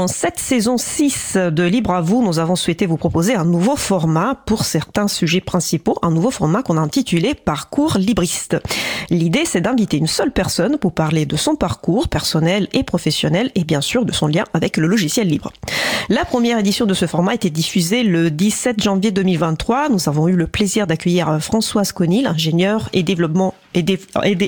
Dans cette saison 6 de Libre à vous, nous avons souhaité vous proposer un nouveau format pour certains sujets principaux, un nouveau format qu'on a intitulé Parcours libriste. L'idée, c'est d'inviter une seule personne pour parler de son parcours personnel et professionnel et bien sûr de son lien avec le logiciel libre. La première édition de ce format a été diffusée le 17 janvier 2023. Nous avons eu le plaisir d'accueillir Françoise Conil, ingénieure et développement et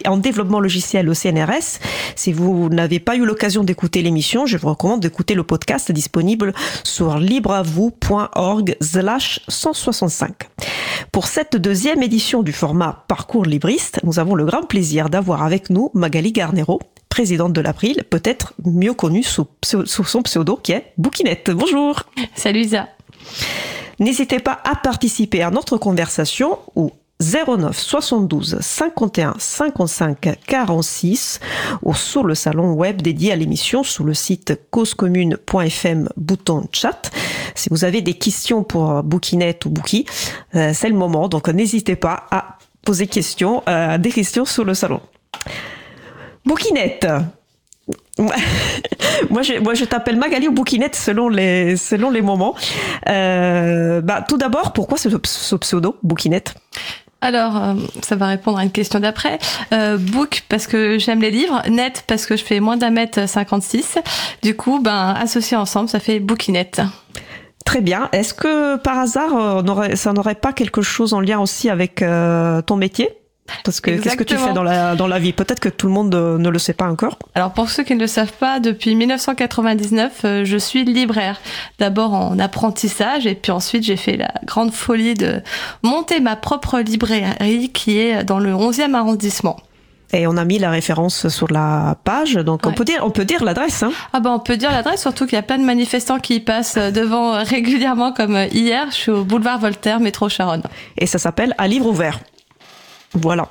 en développement logiciel au CNRS. Si vous n'avez pas eu l'occasion d'écouter l'émission, je vous recommande d'écouter le podcast disponible sur libreavou.org 165. Pour cette deuxième édition du format Parcours libriste, nous avons le grand plaisir d'avoir avec nous Magali Garnero, présidente de l'April, peut-être mieux connue sous, sous, son pseudo qui est Bouquinette. Bonjour. Salut Isa. N'hésitez pas à participer à notre conversation ou 09 72 51 55 46 ou sur le salon web dédié à l'émission sous le site causecommune.fm bouton chat. Si vous avez des questions pour Bouquinette ou Bouki, euh, c'est le moment, donc n'hésitez pas à poser euh, des questions sur le salon. Bouquinette, moi, je, moi, je t'appelle Magali ou Bouquinette selon les, selon les moments. Euh, bah, tout d'abord, pourquoi ce, ce pseudo, Bouquinette alors, euh, ça va répondre à une question d'après. Euh, book parce que j'aime les livres, net parce que je fais moins d'un mètre 56. Du coup, ben associé ensemble, ça fait bookinette. Très bien. Est-ce que par hasard, euh, ça n'aurait pas quelque chose en lien aussi avec ton métier? Parce que qu'est-ce que tu fais dans la, dans la vie? Peut-être que tout le monde euh, ne le sait pas encore. Alors pour ceux qui ne le savent pas, depuis 1999, euh, je suis libraire. D'abord en apprentissage et puis ensuite j'ai fait la grande folie de monter ma propre librairie qui est dans le 11e arrondissement. Et on a mis la référence sur la page, donc on peut dire, on peut dire l'adresse. Hein. Ah ben on peut dire l'adresse, surtout qu'il y a plein de manifestants qui passent devant régulièrement, comme hier. Je suis au boulevard Voltaire, métro Charonne. Et ça s'appelle À livre ouvert. Voilà.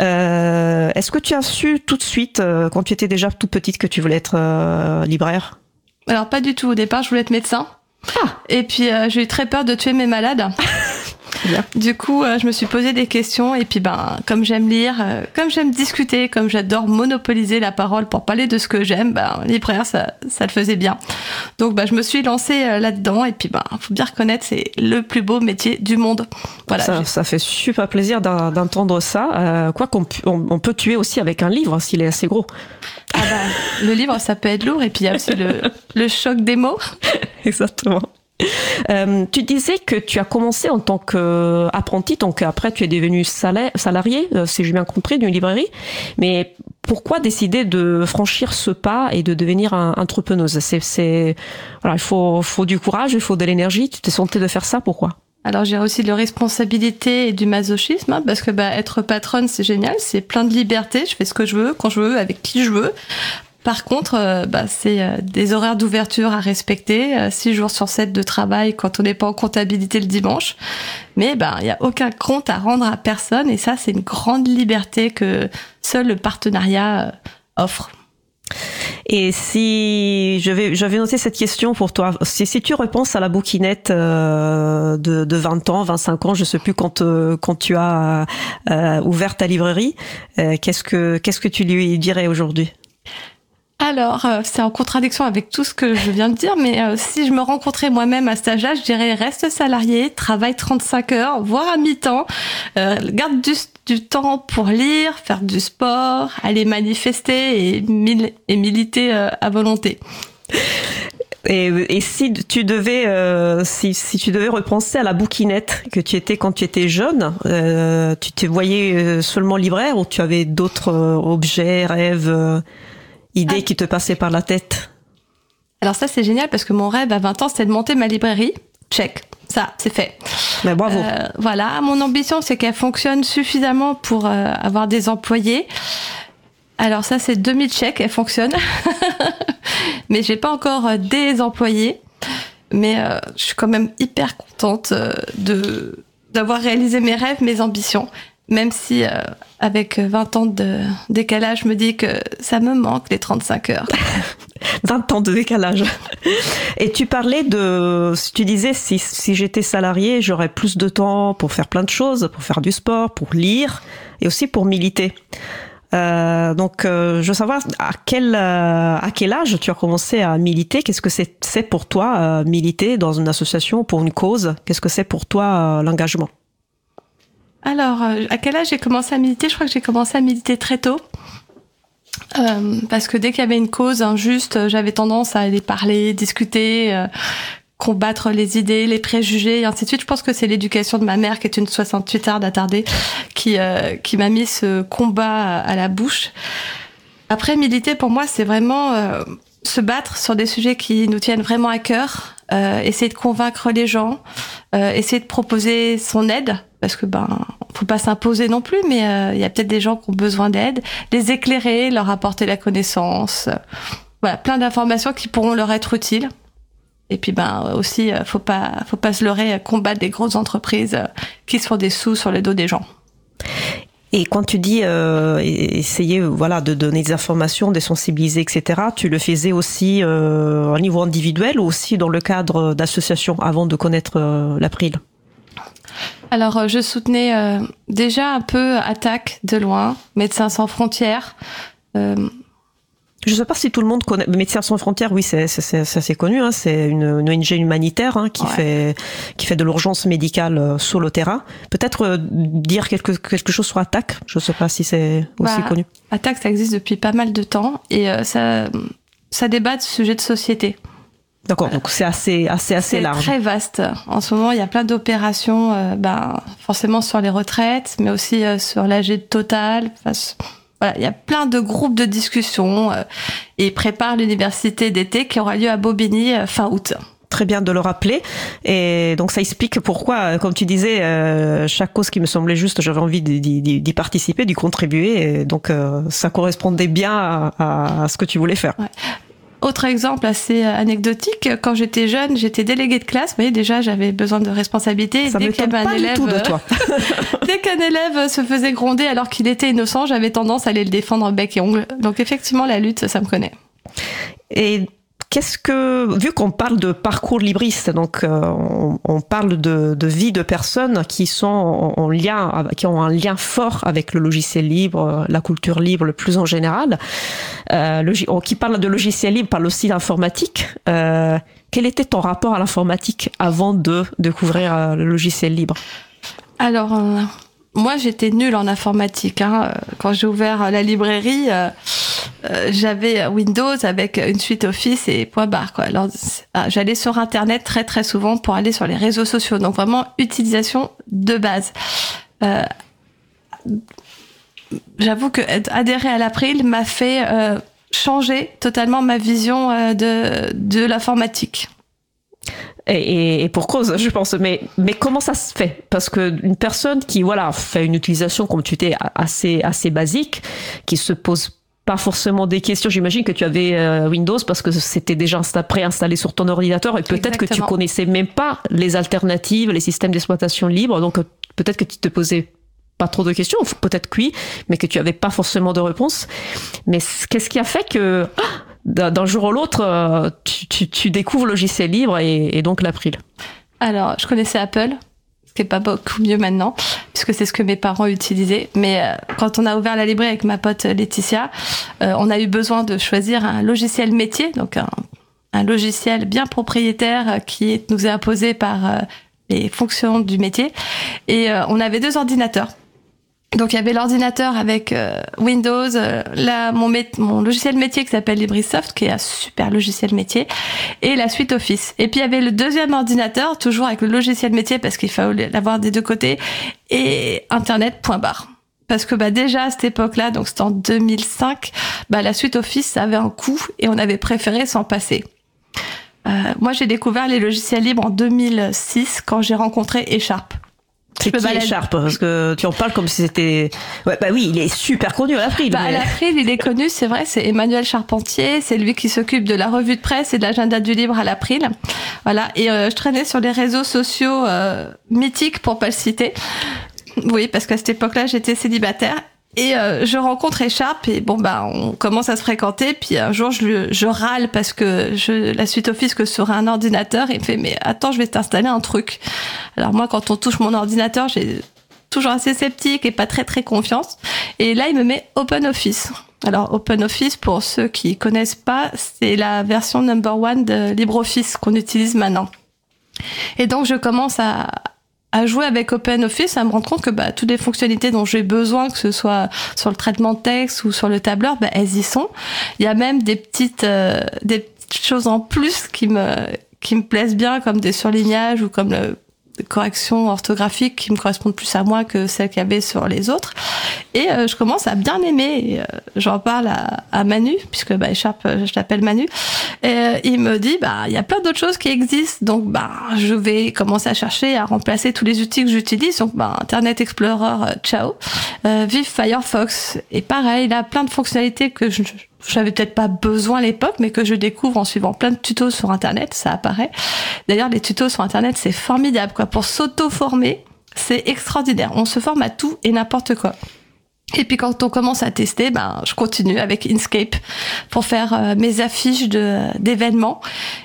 Euh, Est-ce que tu as su tout de suite, euh, quand tu étais déjà toute petite, que tu voulais être euh, libraire? Alors pas du tout. Au départ, je voulais être médecin. Ah. Et puis euh, j'ai eu très peur de tuer mes malades. Du coup, euh, je me suis posé des questions et puis ben, comme j'aime lire, euh, comme j'aime discuter, comme j'adore monopoliser la parole pour parler de ce que j'aime, ben, libraire, ça, ça le faisait bien. Donc, ben, je me suis lancée euh, là-dedans et puis ben, faut bien reconnaître, c'est le plus beau métier du monde. Voilà. Ça, ça fait super plaisir d'entendre ça. quoi qu'on on, peut tuer aussi avec un livre s'il est assez gros. Ah ben, le livre, ça peut être lourd et puis il y a aussi le, le choc des mots. Exactement. Euh, tu disais que tu as commencé en tant qu'apprenti, donc après tu es devenu salarié, euh, si j'ai bien compris, d'une librairie. Mais pourquoi décider de franchir ce pas et de devenir un, entrepreneuse? Il faut, du courage, il faut de l'énergie. Tu t'es senti de faire ça, pourquoi? Alors j'ai aussi de la responsabilité et du masochisme hein, parce que bah, être patronne c'est génial, c'est plein de liberté, je fais ce que je veux, quand je veux, avec qui je veux. Par contre, euh, bah, c'est euh, des horaires d'ouverture à respecter, 6 euh, jours sur 7 de travail quand on n'est pas en comptabilité le dimanche. Mais bah, il n'y a aucun compte à rendre à personne et ça, c'est une grande liberté que seul le partenariat offre. Et si je vais, je vais noter cette question pour toi. Si, tu repenses à la bouquinette de, de 20 ans, 25 ans, je sais plus quand, quand tu as ouvert ta librairie, qu'est-ce que qu'est-ce que tu lui dirais aujourd'hui? Alors, euh, c'est en contradiction avec tout ce que je viens de dire, mais euh, si je me rencontrais moi-même à cet âge-là, je dirais reste salarié, travaille 35 heures, voire à mi-temps, euh, garde du, temps pour lire, faire du sport, aller manifester et, militer à volonté. Et, si tu devais, si, si, tu devais repenser à la bouquinette que tu étais quand tu étais jeune, tu te voyais seulement libraire ou tu avais d'autres objets, rêves idée ah. qui te passait par la tête Alors ça c'est génial parce que mon rêve à 20 ans c'était de monter ma librairie. Check. Ça, c'est fait. Mais ben, bravo. Euh, voilà, mon ambition c'est qu'elle fonctionne suffisamment pour euh, avoir des employés. Alors ça c'est 2000 chèques, elle fonctionne. Mais j'ai pas encore euh, des employés. Mais je suis quand même hyper contente de d'avoir réalisé mes rêves, mes ambitions même si euh, avec 20 ans de décalage, je me dis que ça me manque les 35 heures. 20 ans de décalage. Et tu parlais de, tu disais, si, si j'étais salarié, j'aurais plus de temps pour faire plein de choses, pour faire du sport, pour lire et aussi pour militer. Euh, donc, euh, je veux savoir à quel euh, à quel âge tu as commencé à militer? Qu'est-ce que c'est pour toi euh, militer dans une association pour une cause? Qu'est-ce que c'est pour toi euh, l'engagement? Alors, euh, à quel âge j'ai commencé à militer Je crois que j'ai commencé à militer très tôt. Euh, parce que dès qu'il y avait une cause injuste, euh, j'avais tendance à aller parler, discuter, combattre les idées, les préjugés, et ainsi de suite. Je pense que c'est l'éducation de ma mère, qui est une 68 heures d'attardée, qui, euh, qui m'a mis ce combat à la bouche. Après, militer, pour moi, c'est vraiment se battre sur des sujets qui nous tiennent vraiment à cœur, essayer de convaincre les gens, essayer de proposer son aide, parce que ben, faut pas s'imposer non plus, mais euh, il y a peut-être des gens qui ont besoin d'aide, les éclairer, leur apporter la connaissance, euh, voilà, plein d'informations qui pourront leur être utiles. Et puis ben aussi, euh, faut pas, faut pas se leurrer, combattre des grosses entreprises qui se font des sous sur le dos des gens. Et quand tu dis euh, essayer voilà de donner des informations, de sensibiliser, etc. Tu le faisais aussi euh, au niveau individuel ou aussi dans le cadre d'associations avant de connaître l'April? Alors, euh, je soutenais euh, déjà un peu Attaque de loin, Médecins sans frontières. Euh, Je ne sais pas si tout le monde connaît. Médecins sans frontières, oui, c'est assez connu. Hein. C'est une, une ONG humanitaire hein, qui Ouais. fait qui fait de l'urgence médicale sur le terrain. Peut-être euh, dire quelque quelque chose sur Attaque. Je ne sais pas si c'est aussi Bah, connu. Attaque, ça existe depuis pas mal de temps et ça, ça débat de sujets de société. D'accord. Donc c'est assez assez assez C'est large. très vaste. En ce moment, il y a plein d'opérations, euh, ben, forcément sur les retraites, mais aussi euh, sur l'âge total. Enfin, voilà, il y a plein de groupes de discussion euh, et ils préparent l'université d'été qui aura lieu à Bobigny euh, fin août. Très bien de le rappeler. Et donc ça explique pourquoi, euh, comme tu disais, euh, chaque cause qui me semblait juste, j'avais envie d'y- participer, d'y contribuer. Et donc euh, ça correspondait bien à, à- à ce que tu voulais faire. Autre exemple assez euh, anecdotique, quand j'étais jeune, j'étais déléguée de classe. Vous voyez, déjà, j'avais besoin de responsabilité. Ça dès me qu'il y tombe avait un pas du élève, tout de euh, toi. Dès qu'un élève se faisait gronder alors qu'il était innocent, j'avais tendance à aller le défendre bec et ongle. Donc effectivement, la lutte, ça me connaît. Et qu'est-ce que, vu qu'on parle de parcours libriste, donc euh, on, parle de, vie de personnes qui sont en, en lien, qui ont un lien fort avec le logiciel libre, euh, la culture libre le plus en général. Euh, qui parle de logiciel libre parle aussi d'informatique. Quel était ton rapport à l'informatique avant de découvrir le logiciel libre? Alors, moi, j'étais nulle en informatique. hein. Euh, Quand j'ai ouvert la librairie, euh, euh, j'avais Windows avec une suite Office et point barre. Alors, ah, j'allais sur Internet très très souvent pour aller sur les réseaux sociaux. Donc vraiment utilisation de base. Euh, J'avoue que adhérer à l'April m'a fait euh, changer totalement ma vision euh, de, de l'informatique. Et, et- pour cause, je pense. Mais, mais comment ça se fait? Parce que une personne qui voilà fait une utilisation, comme tu dis, assez assez basique, qui se pose pas forcément des questions. J'imagine que tu avais euh, Windows parce que c'était déjà insta- préinstallé sur ton ordinateur et peut-être que tu connaissais même pas les alternatives, les systèmes d'exploitation libres. Donc peut-être que tu te posais pas trop de questions, peut-être que oui, mais que tu avais pas forcément de réponse. Mais qu'est-ce qui a fait que ah, d'un jour à l'autre, euh, tu, tu, tu découvres logiciel libre et, donc l'April Alors, je connaissais Apple, ce qui est pas beaucoup mieux maintenant, puisque c'est ce que mes parents utilisaient. Mais euh, quand on a ouvert la librairie avec ma pote Laetitia, euh, on a eu besoin de choisir un logiciel métier, donc un, un logiciel bien propriétaire qui nous est imposé par les fonctions du métier. Et on avait deux ordinateurs. Donc il y avait l'ordinateur avec euh, Windows, euh, là, mon, logiciel métier qui s'appelle LibriSoft, qui est un super logiciel métier, et la suite Office. Et puis il y avait le deuxième ordinateur, toujours avec le logiciel métier parce qu'il fallait l'avoir des deux côtés, et Internet, point barre. Parce que bah, déjà à cette époque-là, donc c'était en 2005, bah, la suite Office avait un coût et on avait préféré s'en passer. Euh, moi j'ai découvert les logiciels libres en 2006 quand j'ai rencontré Encharp. C'est peux qui balader. Sharp Parce que tu en parles comme si c'était. Ouais, bah oui, il est super connu à l'April. Bah, à mais- l'April, il est connu, c'est vrai, c'est Emmanuel Charpentier, c'est lui qui s'occupe de la revue de presse et de l'agenda du libre à l'April. Voilà, et euh, je traînais sur les réseaux sociaux euh, mythiques, pour pas le citer. Oui, parce qu'à cette époque-là, j'étais célibataire. Et euh, je rencontre Écharpe et bon bah on commence à se fréquenter puis un jour je, je râle parce que je la suite office que sur un ordinateur il me fait mais attends je vais t'installer un truc alors moi quand on touche mon ordinateur j'ai toujours assez sceptique et pas très très confiance. Et là, il me met OpenOffice. Alors OpenOffice, pour ceux qui connaissent pas, c'est la version number one de LibreOffice qu'on utilise maintenant. Et donc je commence à, à jouer avec OpenOffice, à me rendre compte que bah, toutes les fonctionnalités dont j'ai besoin, que ce soit sur le traitement de texte ou sur le tableur, bah, elles y sont. Il y a même des petites, euh, des petites choses en plus qui me qui me plaisent bien, comme des surlignages ou comme le corrections orthographiques qui me correspondent plus à moi que celles qu'il y avait sur les autres. Et euh, je commence à bien aimer. Euh, j'en parle à, à, Manu, puisque bah, Écharpe, euh, je l'appelle Manu. Et il me dit, bah, il y a plein d'autres choses qui existent. Donc, bah, je vais commencer à chercher à remplacer tous les outils que j'utilise. Donc, bah, Internet Explorer, ciao. vive Firefox. Et pareil, il a plein de fonctionnalités que je, j'avais peut-être pas besoin à l'époque, mais que je découvre en suivant plein de tutos sur Internet, ça apparaît. D'ailleurs, les tutos sur Internet, c'est formidable, quoi. Pour s'auto-former, c'est extraordinaire. On se forme à tout et n'importe quoi. Et puis quand on commence à tester, ben je continue avec Inkscape pour faire euh, mes affiches de d'événements.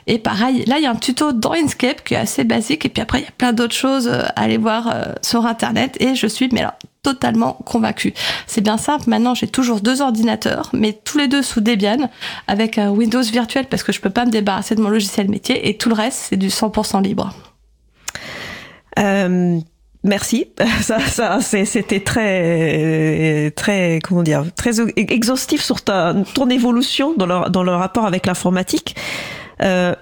Et pareil, là il y a un tuto dans Inkscape qui est assez basique. Et puis après il y a plein d'autres choses euh, à aller voir euh, sur internet. Et je suis mais là totalement convaincue. C'est bien simple. Maintenant j'ai toujours deux ordinateurs, mais tous les deux sous Debian avec un Windows virtuel parce que je peux pas me débarrasser de mon logiciel métier. Et tout le reste c'est du 100% libre. Merci. Ça, ça, c'était très, très, comment dire, très exhaustif sur ta, ton évolution dans le, dans le rapport avec l'informatique. Euh,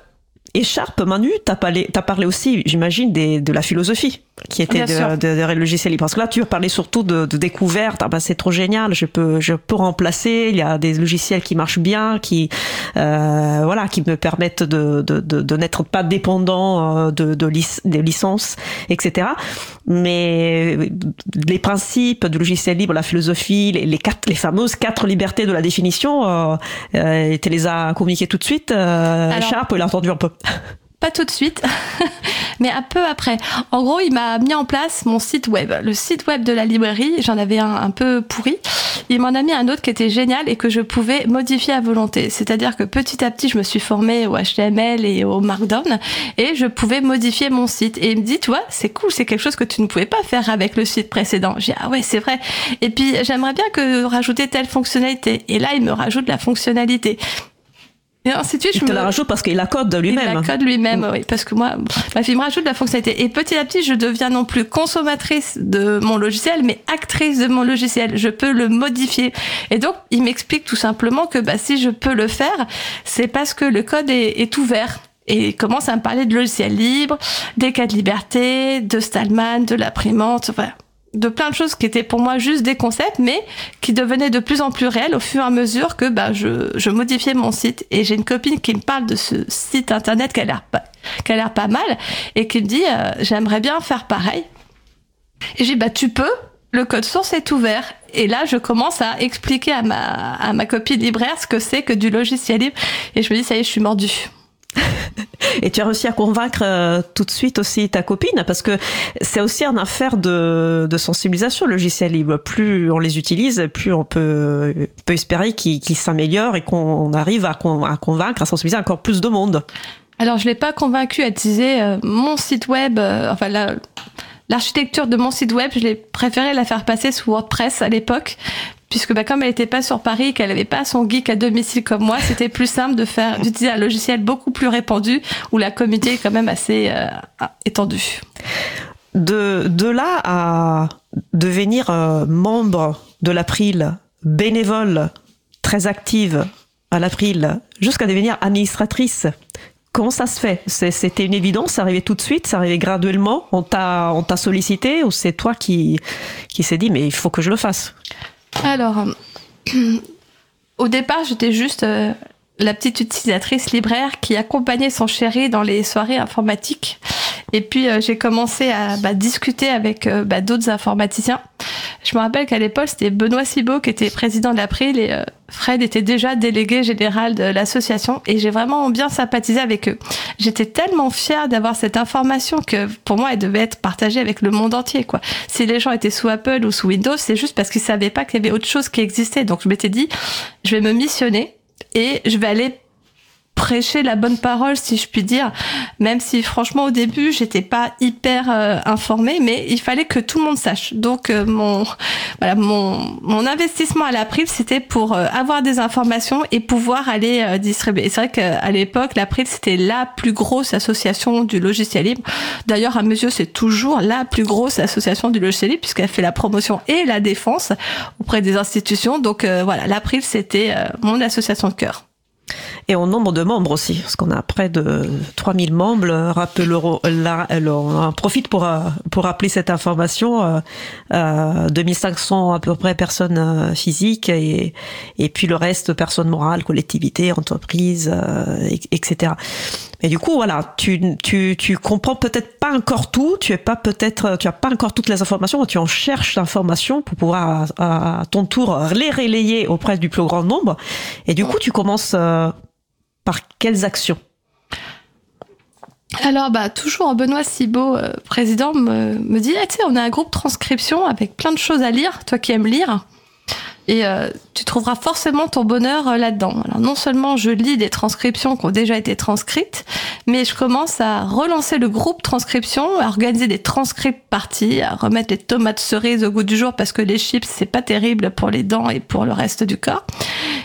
Écharpe, Manu, t'as parlé, as parlé aussi, j'imagine, de la philosophie qui était de, de, de, logiciels libres. Parce que là, tu as parlé surtout de, de découverte. Ah ben, c'est trop génial. Je peux, je peux remplacer. Il y a des logiciels qui marchent bien, qui, euh, voilà, qui me permettent de, de, de, n'être pas dépendant euh, de, de des licences, etc. Mais les principes du logiciel libre, la philosophie, les, les, quatre, les fameuses quatre libertés de la définition, euh, euh, tu les as communiquées tout de suite. Euh, Sharp, il a entendu un peu? Pas tout de suite, mais un peu après. En gros, il m'a mis en place mon site web. Le site web de la librairie, j'en avais un un peu pourri. Il m'en a mis un autre qui était génial et que je pouvais modifier à volonté. C'est-à-dire que petit à petit, je me suis formée au HTML et au Markdown et je pouvais modifier mon site. Et il me dit, tu vois, c'est cool, c'est quelque chose que tu ne pouvais pas faire avec le site précédent. J'ai ah ouais, c'est vrai. Et puis, j'aimerais bien que rajouter telle fonctionnalité. Et là, il me rajoute la fonctionnalité. Et ainsi de suite, il te la rajoute parce qu'il la code lui-même. Il la code lui-même, oui. Parce que moi, ma fille me rajoute de la fonctionnalité. Et petit à petit, je deviens non plus consommatrice de mon logiciel, mais actrice de mon logiciel. Je peux le modifier. Et donc, il m'explique tout simplement que bah, si je peux le faire, c'est parce que le code est, est ouvert et il commence à me parler de logiciel libre, des cas de liberté, de Stallman, de l'imprimante, enfin, de plein de choses qui étaient pour moi juste des concepts, mais qui devenaient de plus en plus réels au fur et à mesure que bah, je, je modifiais mon site. Et j'ai une copine qui me parle de ce site internet qui a l'air pas, qui a l'air pas mal et qui me dit euh, j'aimerais bien faire pareil. Et j'ai dit bah tu peux, le code source est ouvert. Et là, je commence à expliquer à ma, à ma copine libraire ce que c'est que du logiciel libre. Et je me dis ça y est, je suis mordue. Et tu as réussi à convaincre euh, tout de suite aussi ta copine, parce que c'est aussi une affaire de, sensibilisation, le logiciel libre. Plus on les utilise, plus on peut, peut espérer qu'ils s'améliorent et qu'on arrive à, convaincre, à sensibiliser encore plus de monde. Alors, je l'ai pas convaincu à utiliser euh, mon site web, euh, enfin la, l'architecture de mon site web, je l'ai préféré la faire passer sous WordPress à l'époque, puisque bah, comme elle n'était pas sur Paris, qu'elle n'avait pas son geek à domicile comme moi, c'était plus simple de faire d'utiliser un logiciel beaucoup plus répandu où la communauté est quand même assez euh, étendue. De, de là à devenir euh, membre de l'April, bénévole, très active à l'April, jusqu'à devenir administratrice Comment ça se fait? C'était une évidence, ça arrivait tout de suite, ça arrivait graduellement, on t'a sollicité? Ou c'est toi qui, qui s'est dit mais il faut que je le fasse? Alors, au départ j'étais juste euh, la petite utilisatrice libraire qui accompagnait son chéri dans les soirées informatiques. Et puis euh, j'ai commencé à bah, discuter avec euh, bah, d'autres informaticiens. Je me rappelle qu'à l'époque c'était Benoît Cibot qui était président de l'April et euh, Fred était déjà délégué général de l'association et j'ai vraiment bien sympathisé avec eux. J'étais tellement fière d'avoir cette information que pour moi elle devait être partagée avec le monde entier quoi. Si les gens étaient sous Apple ou sous Windows, c'est juste parce qu'ils savaient pas qu'il y avait autre chose qui existait. Donc je m'étais dit je vais me missionner et je vais aller prêcher la bonne parole, si je puis dire. Même si, franchement, au début, j'étais pas hyper euh, informée, mais il fallait que tout le monde sache. Donc, euh, mon, voilà, mon, mon investissement à l'April, c'était pour euh, avoir des informations et pouvoir aller distribuer. Et c'est vrai qu'à l'époque, l'April, c'était la plus grosse association du logiciel libre. D'ailleurs, à mesure, c'est toujours la plus grosse association du logiciel libre puisqu'elle fait la promotion et la défense auprès des institutions. Donc, voilà, l'April, c'était mon association de cœur. Et en nombre de membres aussi, parce qu'on a près de 3000 membres. Rappelons, on en profite pour, euh, pour rappeler cette information. Euh, 2500 à peu près personnes euh, physiques et, et puis le reste personnes morales, collectivités, entreprises, euh, etc. Et du coup, voilà, tu, tu, tu comprends peut-être pas encore tout, tu es pas peut-être, tu as pas encore toutes les informations, tu en cherches l'information pour pouvoir à, ton tour les relayer auprès du plus grand nombre. Et du coup, tu commences euh, par quelles actions? Alors, bah, toujours Benoît Cibot, euh, président, me, dit, ah, on a un groupe transcription avec plein de choses à lire, toi qui aimes lire. Et euh, tu trouveras forcément ton bonheur euh, là-dedans. Alors non seulement je lis des transcriptions qui ont déjà été transcrites, mais je commence à relancer le groupe transcription, à organiser des transcripts parties, à remettre les tomates cerises au goût du jour parce que les chips c'est pas terrible pour les dents et pour le reste du corps.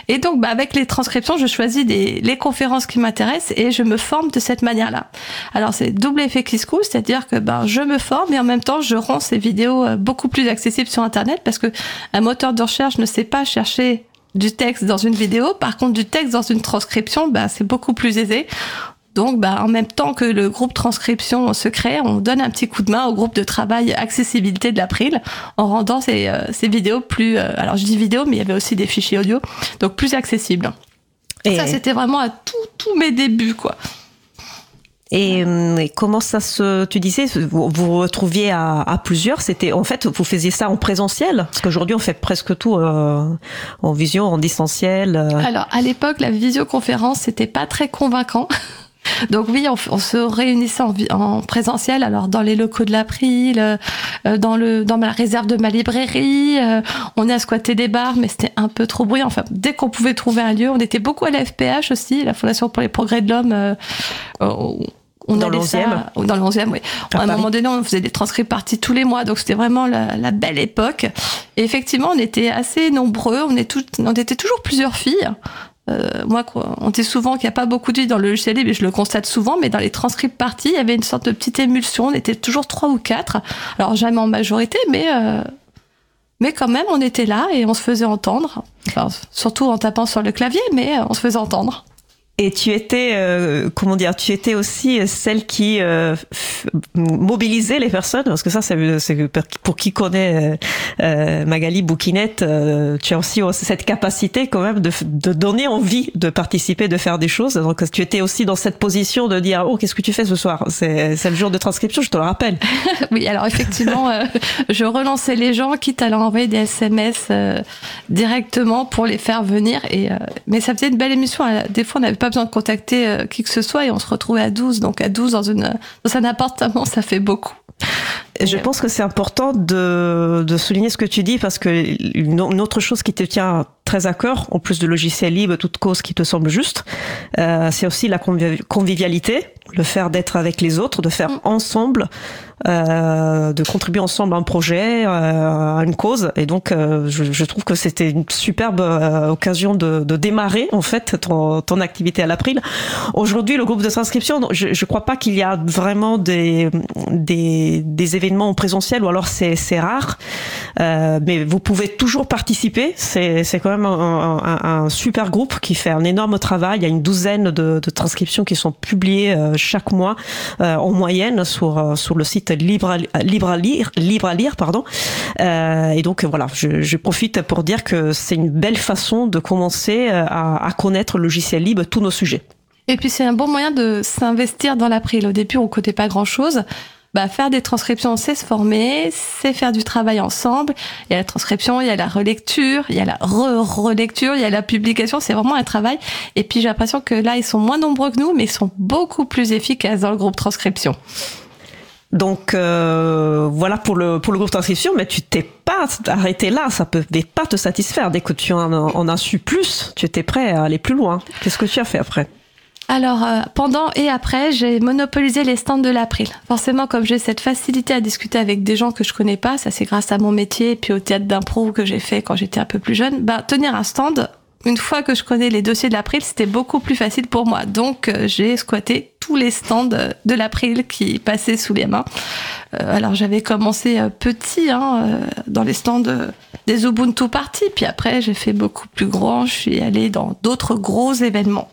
Et donc bah, avec les transcriptions, je choisis les conférences qui m'intéressent et je me forme de cette manière-là. Alors c'est double effet qui se c'est-à-dire que ben je me forme et en même temps je rends ces vidéos euh, beaucoup plus accessibles sur internet parce que un moteur de recherche ne sait pas chercher du texte dans une vidéo. Par contre, du texte dans une transcription, bah, c'est beaucoup plus aisé. Donc, bah, en même temps que le groupe transcription se crée, on donne un petit coup de main au groupe de travail accessibilité de l'April en rendant ces, euh, ces vidéos plus, euh, alors je dis vidéo, mais il y avait aussi des fichiers audio, donc plus accessibles. Et ça, c'était vraiment à tous mes débuts, quoi. Euh, et, comment ça se, tu disais, vous vous retrouviez à, à plusieurs, c'était en fait, vous faisiez ça en présentiel, parce qu'aujourd'hui on fait presque tout euh, en vision, en distanciel. Euh. Alors à l'époque, la visioconférence c'était pas très convaincant. Donc oui, on, se réunissait en, en, présentiel, alors dans les locaux de l'April, dans le dans la réserve de ma librairie, on a squatté des bars, mais c'était un peu trop bruyant. Enfin, dès qu'on pouvait trouver un lieu, on était beaucoup à la FPH aussi, la Fondation pour les progrès de l'homme on dans le 11e Dans le 11e, oui. À, un moment donné, on faisait des transcrits partis tous les mois, donc c'était vraiment la, belle époque. Et effectivement, on était assez nombreux, on, est tout, on était toujours plusieurs filles. Euh, moi, on dit souvent qu'il n'y a pas beaucoup de filles dans le logiciel mais je le constate souvent, mais dans les transcripts partis, il y avait une sorte de petite émulsion, on était toujours trois ou quatre. Alors jamais en majorité, mais... Euh, mais quand même, on était là et on se faisait entendre. Enfin, surtout en tapant sur le clavier, mais on se faisait entendre. Et tu étais, euh, comment dire, tu étais aussi celle qui euh, mobilisait les personnes, parce que ça, c'est pour qui connaît euh, Magali Bouquinette, euh, tu as aussi cette capacité quand même de, de, donner envie de participer, de faire des choses. Donc tu étais aussi dans cette position de dire, oh, qu'est-ce que tu fais ce soir? C'est le jour de transcription, je te le rappelle. oui, alors effectivement, je relançais les gens, quitte à leur envoyer des SMS directement pour les faire venir. Et mais ça faisait une belle émission. Des fois, on n'avait pas besoin de contacter euh, qui que ce soit et on se retrouvait à 12. Donc à 12 dans, une, dans un appartement, ça fait beaucoup. Je pense que c'est important de, de, souligner ce que tu dis parce que une, autre chose qui te tient très à cœur, en plus de logiciel libre, toute cause qui te semble juste, euh, c'est aussi la convivialité, le faire d'être avec les autres, de faire mm. ensemble, euh, de contribuer ensemble à un projet, euh, à une cause. Et donc, euh, je, je, trouve que c'était une superbe euh, occasion de, de, démarrer en fait ton, ton activité à l'April. Aujourd'hui, le groupe de transcription, je ne crois pas qu'il y a vraiment des, des, des événements en présentiel ou alors c'est rare. mais vous pouvez toujours participer. C'est quand même un, super groupe qui fait un énorme travail. Il y a une douzaine de, transcriptions qui sont publiées chaque mois en moyenne sur, sur le site libre à, libre à lire, libre à lire, pardon. Euh, et donc voilà, je, profite pour dire que c'est une belle façon de commencer euh, à, connaître le logiciel libre, tous nos sujets. Et puis c'est un bon moyen de s'investir dans l'April. Au début, on coûtait pas grand-chose. Bah, faire des transcriptions, c'est se former, c'est faire du travail ensemble. Il y a la transcription, il y a la relecture, il y a la re-relecture, il y a la publication. C'est vraiment un travail. Et puis j'ai l'impression que là, ils sont moins nombreux que nous, mais ils sont beaucoup plus efficaces dans le groupe transcription. Donc euh, voilà pour le pour le groupe transcription, mais tu t'es pas arrêté là, ça peut pas te satisfaire. Dès que tu en, en as su plus, tu étais prêt à aller plus loin. Qu'est-ce que tu as fait après? Alors, euh, pendant et après, j'ai monopolisé les stands de l'April. Forcément, comme j'ai cette facilité à discuter avec des gens que je connais pas, ça c'est grâce à mon métier et puis au théâtre d'impro que j'ai fait quand j'étais un peu plus jeune, bah, tenir un stand, une fois que je connais les dossiers de l'April, c'était beaucoup plus facile pour moi. Donc, euh, j'ai squatté tous les stands de l'April qui passaient sous les mains. Euh, alors, j'avais commencé petit hein, dans les stands des Ubuntu Party, puis après, j'ai fait beaucoup plus grand. Je suis allée dans d'autres gros événements.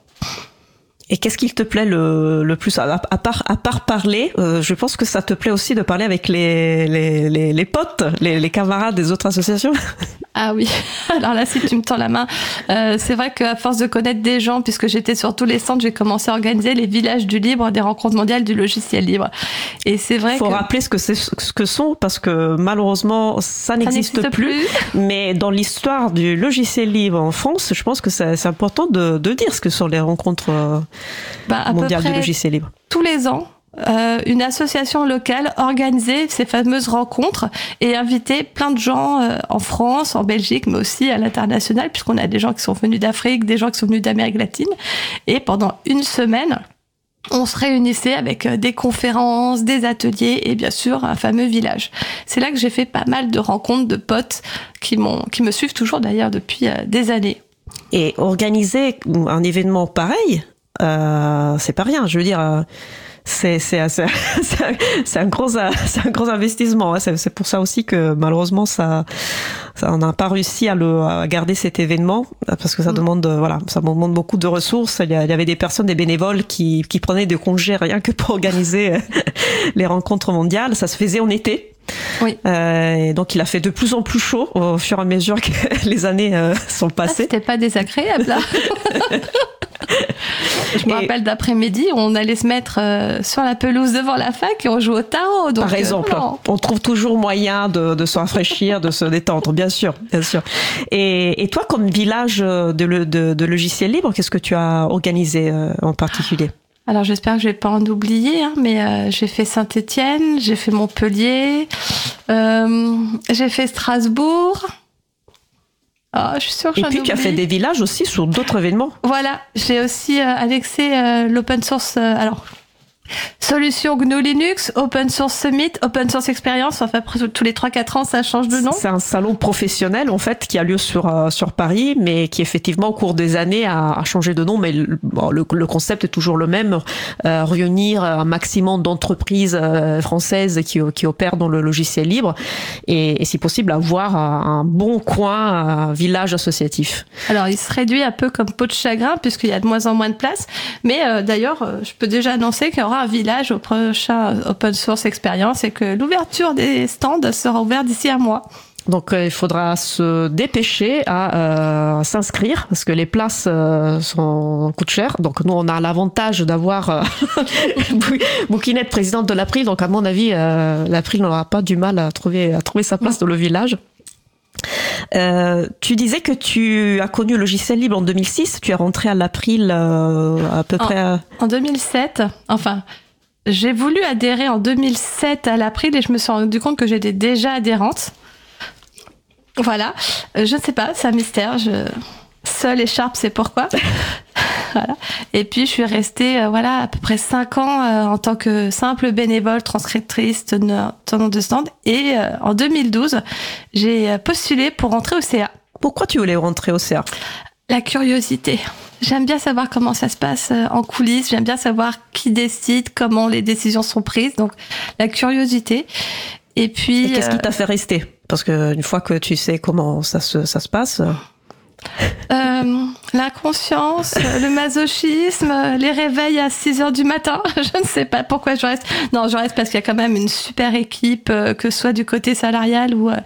Et qu'est-ce qu'il te plaît le, plus? À, part à part parler euh, Je pense que ça te plaît aussi de parler avec les potes, les, camarades des autres associations. Ah oui. Alors là, si tu me tends la main, euh, c'est vrai qu'à force de connaître des gens, puisque j'étais sur tous les centres, j'ai commencé à organiser les villages du libre, des rencontres mondiales du logiciel libre. Et c'est vrai. Faut rappeler ce que c'est ce que sont parce que malheureusement ça n'existe plus. Mais dans l'histoire du logiciel libre en France, je pense que c'est important de, de dire ce que sont les rencontres. Euh, bah, mondial du logiciel libre Tous les ans, euh, une association locale organisait ces fameuses rencontres et invitait plein de gens euh, en France, en Belgique, mais aussi à l'international, puisqu'on a des gens qui sont venus d'Afrique, des gens qui sont venus d'Amérique latine. Et pendant une semaine, on se réunissait avec euh, des conférences, des ateliers et bien sûr un fameux village. C'est là que j'ai fait pas mal de rencontres de potes qui qui me suivent toujours d'ailleurs depuis des années. Et organiser un événement pareil, euh, c'est pas rien. Je veux dire, c'est c'est c'est un gros c'est un gros investissement. Hein. C'est pour ça aussi que malheureusement ça, ça on n'a pas réussi à le à garder cet événement parce que ça mm. demande voilà ça demande beaucoup de ressources. Il y, avait des personnes des bénévoles qui qui prenaient des congés rien que pour organiser les rencontres mondiales. Ça se faisait en été. Oui. Euh, et donc il a fait de plus en plus chaud au fur et à mesure que les années euh, sont ah, passées. C'était pas désagréable là. Je me rappelle d'après-midi, on allait se mettre euh, sur la pelouse devant la fac et on jouait au tarot. Donc, Par exemple, on trouve toujours moyen de, de se rafraîchir, de se détendre, bien sûr, bien sûr. Et, et toi, comme village de, de, de logiciels libres, qu'est-ce que tu as organisé en particulier? Alors j'espère que je vais pas en oublier, hein, mais euh, j'ai fait Saint-Étienne, j'ai fait Montpellier, euh, j'ai fait Strasbourg. Ah, je suis sûre que Et puis tu as fait des villages aussi sur d'autres événements. Voilà, j'ai aussi euh, annexé l'open source. alors Solution GNU Linux, Open Source Summit, Open Source Experience, enfin tous les 3-4 ans ça change de nom. C'est un salon professionnel en fait qui a lieu sur, euh, sur Paris mais qui effectivement au cours des années a, a changé de nom. Mais le, le, concept est toujours le même, euh, réunir un maximum d'entreprises euh, françaises qui, qui opèrent dans le logiciel libre. Et, et si possible avoir un bon coin, un village associatif. Alors il se réduit un peu comme peau de chagrin puisqu'il y a de moins en moins de place. Mais d'ailleurs je peux déjà annoncer qu'il aura un village au prochain Open Source Experience et que l'ouverture des stands sera ouverte d'ici un mois. Donc euh, il faudra se dépêcher à euh, s'inscrire parce que les places euh, sont coûtent cher. Donc nous on a l'avantage d'avoir Bouquinette présidente de l'April. Donc à mon avis l'April n'aura pas du mal à trouver à trouver sa place dans le village. Euh, tu disais que tu as connu le logiciel libre en 2006. Tu es rentré à l'April euh, à peu près. En 2007. Enfin, j'ai voulu adhérer en 2007 à l'April et je me suis rendu compte que j'étais déjà adhérente. Voilà. Euh, je ne sais pas, c'est un mystère. Je... Seul écharpe, c'est pourquoi. voilà. Et puis je suis restée euh, voilà à peu près cinq ans euh, en tant que simple bénévole, transcriptrice, tenant de stand. Et euh, en 2012, j'ai postulé pour rentrer au CA. Pourquoi tu voulais rentrer au CA La curiosité. J'aime bien savoir comment ça se passe en coulisses. J'aime bien savoir qui décide, comment les décisions sont prises. Donc la curiosité. Et puis. qu'est-ce qui t'a fait rester? Parce que une fois que tu sais comment ça se, ça se passe. Euh, la conscience, le masochisme, les réveils à 6 heures du matin. Je ne sais pas pourquoi je reste. Non, je reste parce qu'il y a quand même une super équipe, euh, que ce soit du côté salarial ou euh,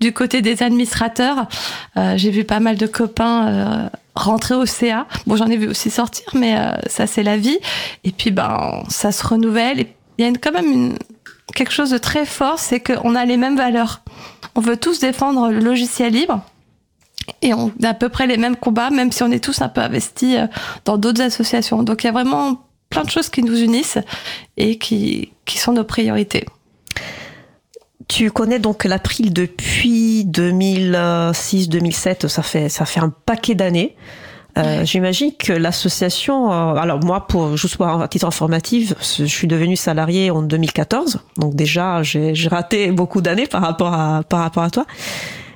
du côté des administrateurs. J'ai vu pas mal de copains rentrer au CA. Bon, j'en ai vu aussi sortir, mais ça c'est la vie. Et puis, ben, ça se renouvelle. Il y a quand même quelque chose de très fort, c'est qu'on a les mêmes valeurs. On veut tous défendre le logiciel libre et on a à peu près les mêmes combats, même si on est tous un peu investis euh, dans d'autres associations. Donc il y a vraiment plein de choses qui nous unissent et qui, qui sont nos priorités. Tu connais donc l'April depuis 2006-2007, ça fait, ça fait un paquet d'années. Euh, j'imagine que l'association, euh, alors moi, pour juste pour un titre informatif, je suis devenue salariée en 2014, donc déjà j'ai raté beaucoup d'années par rapport à par rapport à toi.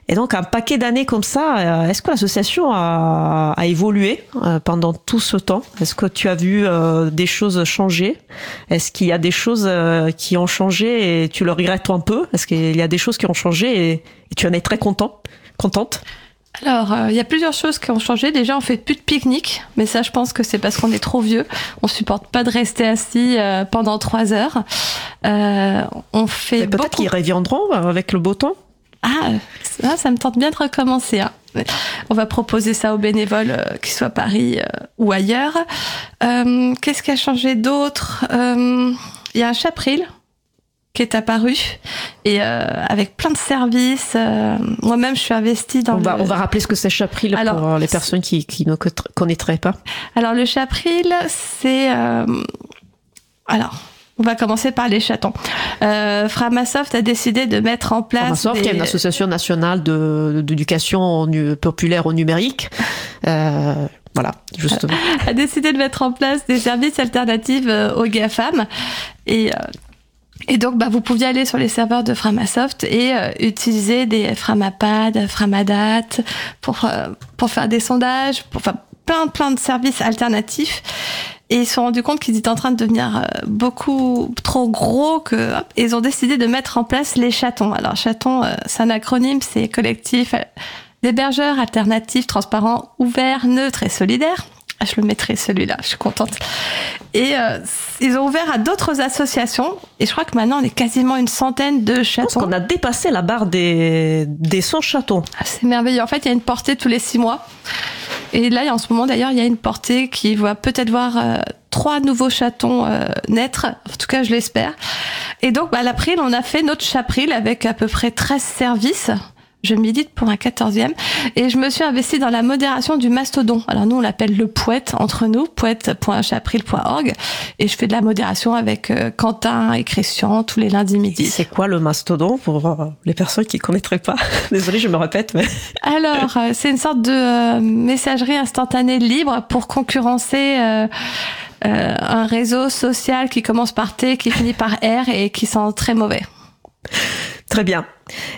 Et donc un paquet d'années comme ça, euh, est-ce que l'association a, a, évolué pendant tout ce temps? Est-ce que tu as vu des choses changer? Est-ce qu'il y a des choses qui ont changé et tu le regrettes un peu? Est-ce qu'il y a des choses qui ont changé et, et tu en es très content, contente? Alors, euh, il y a plusieurs choses qui ont changé. Déjà, on fait plus de pique-nique, mais ça, je pense que c'est parce qu'on est trop vieux. On supporte pas de rester assis euh, pendant trois heures. Euh, on fait peut-être qu'ils reviendront avec le beau temps. Ah, ça, ça me tente bien de recommencer. Hein. On va proposer ça aux bénévoles, qu'ils soient à Paris ou ailleurs. Qu'est-ce qui a changé d'autre? Il y a un chapril qui est apparu et euh, avec plein de services. Euh, moi-même, je suis investie dans. On, va, on va rappeler ce que c'est Chapril alors, pour les personnes qui, qui ne connaîtraient pas. Alors le Chapril, c'est euh, alors. On va commencer par les chatons. Euh, Framasoft a décidé de mettre en place. Framasoft, qui est une association nationale d'éducation populaire au numérique. Euh, voilà, justement. a décidé de mettre en place des services alternatifs aux GAFAM. Et et donc, bah, vous pouviez aller sur les serveurs de Framasoft et euh, utiliser des Framapad, Framadat pour, euh, pour faire des sondages, pour faire plein, plein de services alternatifs. Et ils se sont rendus compte qu'ils étaient en train de devenir euh, beaucoup trop gros que ils ont décidé de mettre en place les chatons. Alors, chaton, c'est un acronyme, c'est collectif d'hébergeurs alternatifs, transparents, ouverts, neutres et solidaires. Ah, je le mettrai celui-là, je suis contente. Et euh, ils ont ouvert à d'autres associations. Et je crois que maintenant, on est quasiment une centaine de chatons. Je pense qu'on a dépassé la barre des, des 100 chatons. Ah, c'est merveilleux. En fait, il y a une portée tous les six mois. Et là, en ce moment, d'ailleurs, il y a une portée qui va peut-être voir euh, trois nouveaux chatons euh, naître. En tout cas, je l'espère. Et donc, bah, à l'April, on a fait notre chapril avec à peu près 13 services je milite pour un quatorzième et je me suis investie dans la modération du mastodon. Alors nous on l'appelle le poète entre nous, poète.chapril.org et je fais de la modération avec euh, Quentin et Christian tous les lundis midi. C'est quoi le mastodon pour euh, les personnes qui connaîtraient pas? Désolée, je me répète mais Alors, euh, c'est une sorte de messagerie instantanée libre pour concurrencer un réseau social qui commence par T, qui finit par R et qui sent très mauvais. Très bien.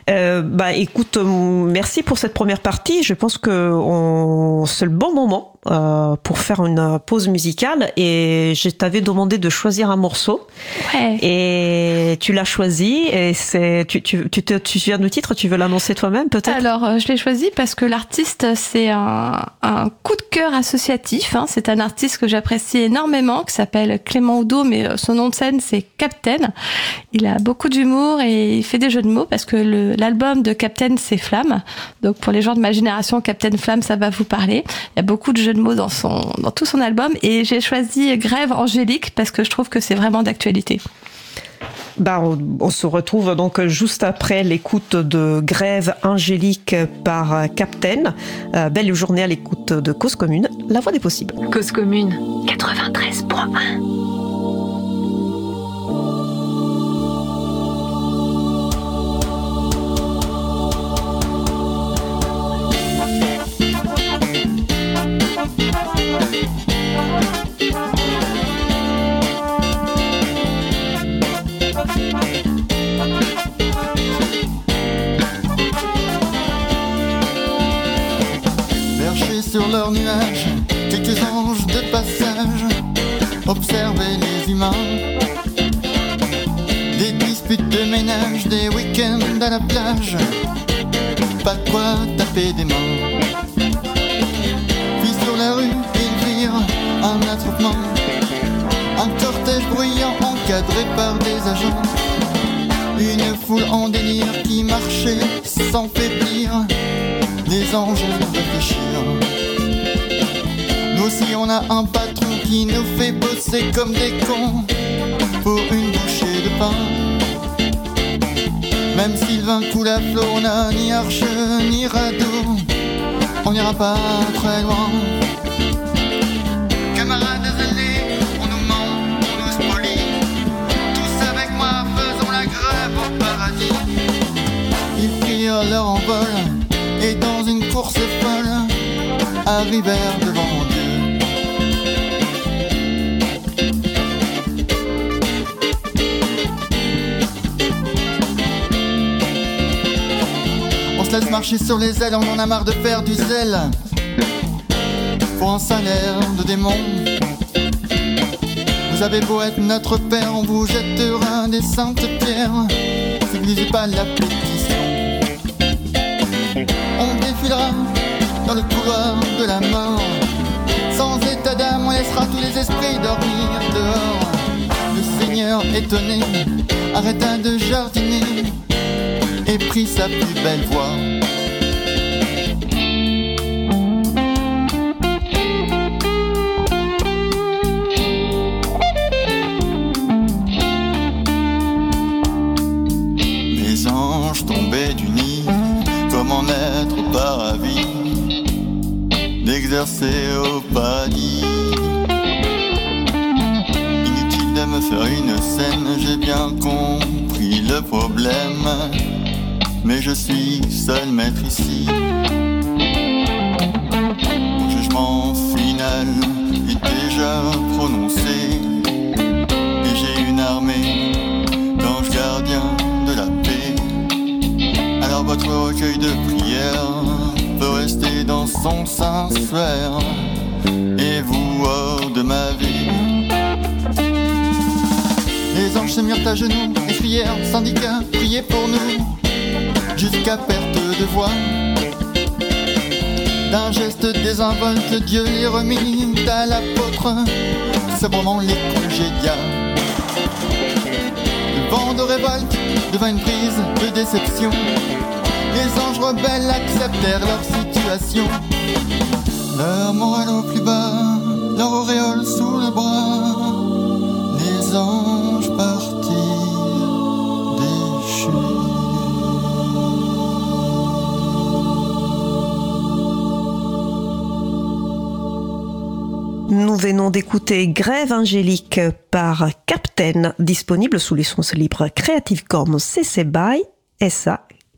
Euh, bah écoute, euh, merci pour cette première partie. Je pense que on... c'est le bon moment euh, pour faire une pause musicale et je t'avais demandé de choisir un morceau ouais. et tu l'as choisi et c'est tu tu tu te tu viens du titre? Tu veux l'annoncer toi-même peut-être? Alors je l'ai choisi parce que l'artiste c'est un, un coup de cœur associatif hein. c'est un artiste que j'apprécie énormément qui s'appelle Clément Oudot mais son nom de scène c'est Captain il a beaucoup d'humour et il fait des jeux de mots parce que l'album de Captain c'est Flamme donc pour les gens de ma génération Captain Flamme ça va vous parler il y a beaucoup de jeux de mots dans, son, dans tout son album. Et j'ai choisi Grève Angélique parce que je trouve que c'est vraiment d'actualité. Bah, on, se retrouve donc juste après l'écoute de Grève Angélique par Captain. Euh, belle journée à l'écoute de Cause Commune, la voix des possibles. Cause Commune 93.1 sur leurs nuages, quelques anges de passage, observer les humains. Des disputes de ménage, des week-ends à la plage, pas de quoi taper des mains. Un attroupement, un cortège bruyant encadré par des agents. Une foule en délire qui marchait sans faiblir, les anges réfléchirent. Nous aussi on a un patron qui nous fait bosser comme des cons pour une bouchée de pain. Même Sylvain coule à flot, on n'a ni arche ni radeau, on n'ira pas très loin. prend leur envol et dans une course folle arrivèrent devant Dieu. On se laisse marcher sur les ailes, on en a marre de faire du zèle pour un salaire de démon. Vous avez beau être notre père, on vous jettera des saintes pierres. N'oubliez pas la pluie. On défilera dans le couloir de la mort. Sans état d'âme, on laissera tous les esprits dormir dehors. Le Seigneur étonné arrêta de jardiner et prit sa plus belle voix. D'exercer au paradis. Inutile de me faire une scène, j'ai bien compris le problème mais je suis seul maître ici. Mon jugement final est déjà prononcé, et j'ai une armée d'anges gardiens de la paix. Alors votre recueil de prières dans son sanctuaire, et vous hors de ma vie. Les anges se mirent à genoux, et crièrent, syndicats, priez pour nous jusqu'à perte de voix. D'un geste désinvolte, Dieu les remit à l'apôtre, vraiment les congédia. Le vent de révolte devint une prise de déception. Les anges rebelles acceptèrent leur situation. Leur morale au plus bas, leur auréole sous le bras. Les anges partirent déchus. Nous venons d'écouter Grève angélique par Captain, disponible sous licence libre Creative Commons CC BY SA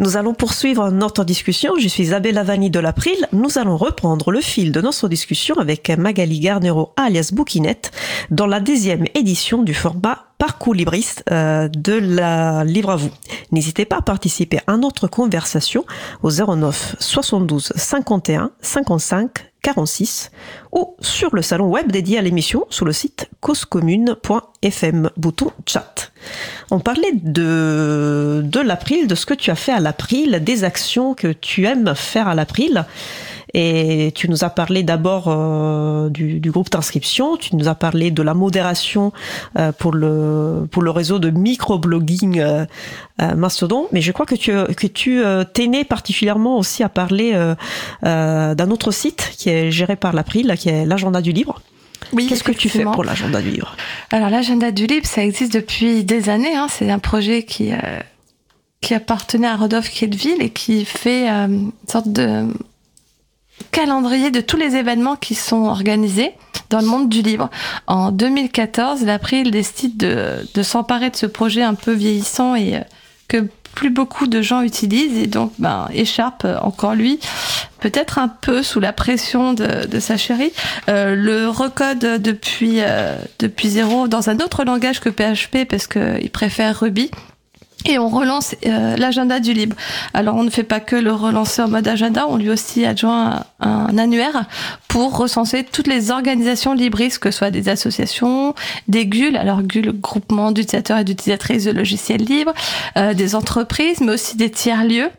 Nous allons poursuivre notre discussion. Je suis Isabelle Lavani de l'April. Nous allons reprendre le fil de notre discussion avec Magali Garnero alias Bouquinette dans la deuxième édition du format Parcours libriste euh, de la Livre à vous. N'hésitez pas à participer à notre conversation au 09 72 51 55 46 ou sur le salon web dédié à l'émission sous le site causecommune.fm, bouton chat. On parlait de, de l'April, de ce que tu as fait à l'April, des actions que tu aimes faire à l'April. Et tu nous as parlé d'abord euh, du, du, groupe d'inscription, tu nous as parlé de la modération euh, pour, le, pour le réseau de microblogging euh, Mastodon, mais je crois que tu, que tu t'es né particulièrement aussi à parler d'un autre site qui est géré par l'April, qui est l'agenda du livre. Oui, Qu'est-ce que tu fais pour l'agenda du livre Alors l'agenda du livre, ça existe depuis des années. Hein. C'est un projet qui, qui appartenait à Rodolphe Kiedville et qui fait une sorte de calendrier de tous les événements qui sont organisés dans le monde du livre. En 2014, l'April décide de, de s'emparer de ce projet un peu vieillissant et euh, que plus beaucoup de gens utilisent et donc ben, écharpe encore lui, peut-être un peu sous la pression de, sa chérie, euh, le recode depuis, euh, depuis zéro dans un autre langage que PHP parce qu'il préfère Ruby et on relance euh, l'agenda du libre. Alors on ne fait pas que le relancer en mode agenda, on lui aussi adjoint un, un annuaire pour recenser toutes les organisations libristes, que ce soit des associations, des GUL, alors GUL, groupement d'utilisateurs et d'utilisatrices de logiciels libres, euh, des entreprises, mais aussi des tiers-lieux.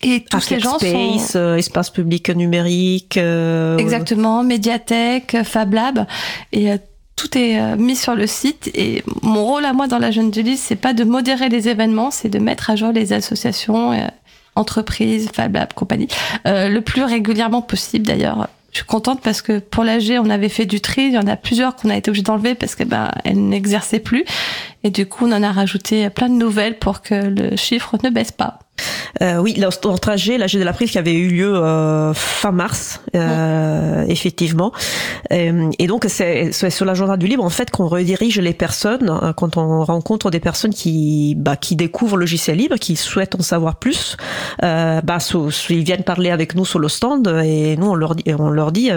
Et tous ces gens Space, sont... euh, espace public numérique. Euh, Exactement, médiathèque, Fab Lab. Et euh, tout est euh, mis sur le site et mon rôle à moi dans la jeune du livre, c'est pas de modérer les événements, c'est de mettre à jour les associations, euh, entreprises, Fab Lab, compagnie, euh, le plus régulièrement possible d'ailleurs. Je suis contente parce que pour l'AG, on avait fait du tri. Il y en a plusieurs qu'on a été obligé d'enlever parce que ben elles n'exerçaient plus. Et du coup, on en a rajouté plein de nouvelles pour que le chiffre ne baisse pas. Euh, oui, trajet, l'AG de la prise qui avait eu lieu euh, fin mars, euh, effectivement. Euh, et donc, c'est sur la journée du libre, en fait, qu'on redirige les personnes euh, quand on rencontre des personnes qui, bah, qui découvrent le logiciel libre, qui souhaitent en savoir plus. Bah, ils viennent parler avec nous sur le stand et nous, on leur dit, on leur dit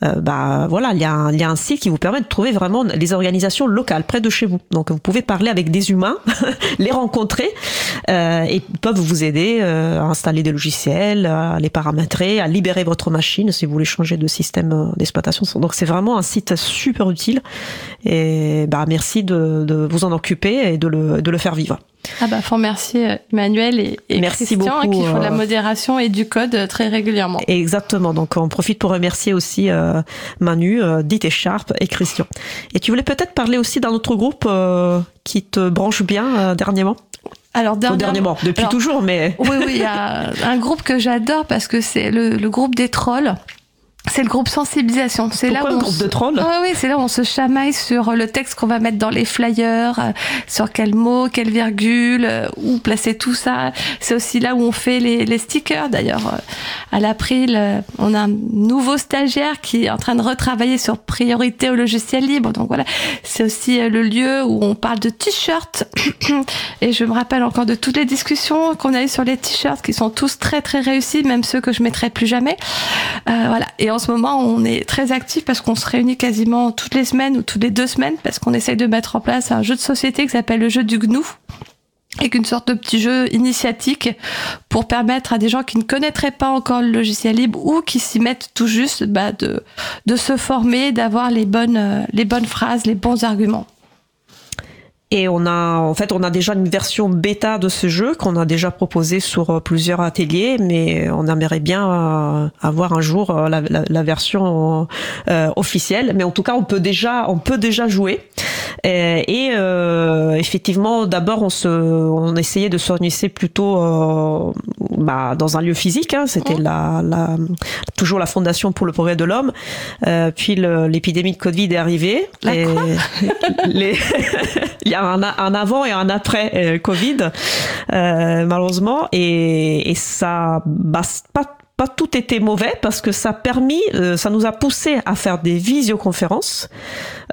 bah, voilà, il y, a un, il y a un site qui vous permet de trouver vraiment les organisations locales près de chez vous. Donc, vous pouvez parler avec des humains, les rencontrer et peuvent vous aider euh, à installer des logiciels, à les paramétrer, à libérer votre machine si vous voulez changer de système euh, d'exploitation. Donc c'est vraiment un site super utile et bah, merci de, de vous en occuper et de le, de le faire vivre. Ah bah faut remercier euh, Emmanuel et, et Merci Christian beaucoup, qui font de la euh, modération et du code très régulièrement. Exactement. Donc on profite pour remercier aussi euh, Manu, euh, Dit et Sharp et Christian. Et tu voulais peut-être parler aussi d'un autre groupe euh, qui te branche bien dernièrement? Alors dernièrement, dernièrement, depuis alors, toujours, mais Oui, oui, il y a un groupe que j'adore parce que c'est le, le groupe des trolls. C'est le groupe sensibilisation. C'est là où le groupe se- de trolls Ah oui, c'est là où on se chamaille sur le texte qu'on va mettre dans les flyers, euh, sur quel mot, quelle virgule, euh, où placer tout ça. C'est aussi là où on fait les, les stickers. D'ailleurs, euh, à l'April, on a un nouveau stagiaire qui est en train de retravailler sur priorité au logiciel libre. Donc voilà, c'est aussi le lieu où on parle de t-shirts. Et je me rappelle encore de toutes les discussions qu'on a eues sur les t-shirts qui sont tous très très réussis, même ceux que je mettrai plus jamais. Euh, voilà. Et ce moment, on est très actif parce qu'on se réunit quasiment toutes les semaines ou toutes les deux semaines parce qu'on essaye de mettre en place un jeu de société qui s'appelle le jeu du GNU avec une sorte de petit jeu initiatique pour permettre à des gens qui ne connaîtraient pas encore le logiciel libre ou qui s'y mettent tout juste bah, de, se former, d'avoir les bonnes, euh, les bonnes phrases, les bons arguments. Et on a, en fait, on a déjà une version bêta de ce jeu qu'on a déjà proposé sur euh, plusieurs ateliers, mais on aimerait bien euh, avoir un jour euh, la, la- la version euh, officielle. Mais en tout cas, on peut déjà, on peut déjà jouer. Et, et, euh, effectivement, d'abord, on se, on essayait de s'organiser plutôt euh, bah, dans un lieu physique. hein. C'était la, la, toujours la Fondation pour le progrès de l'homme. Puis l'épidémie de Covid est arrivée. La et les, un, avant et un après euh, Covid, euh, malheureusement, et, ça, bah, pas tout était mauvais parce que ça a permis, euh, ça nous a poussé à faire des visioconférences,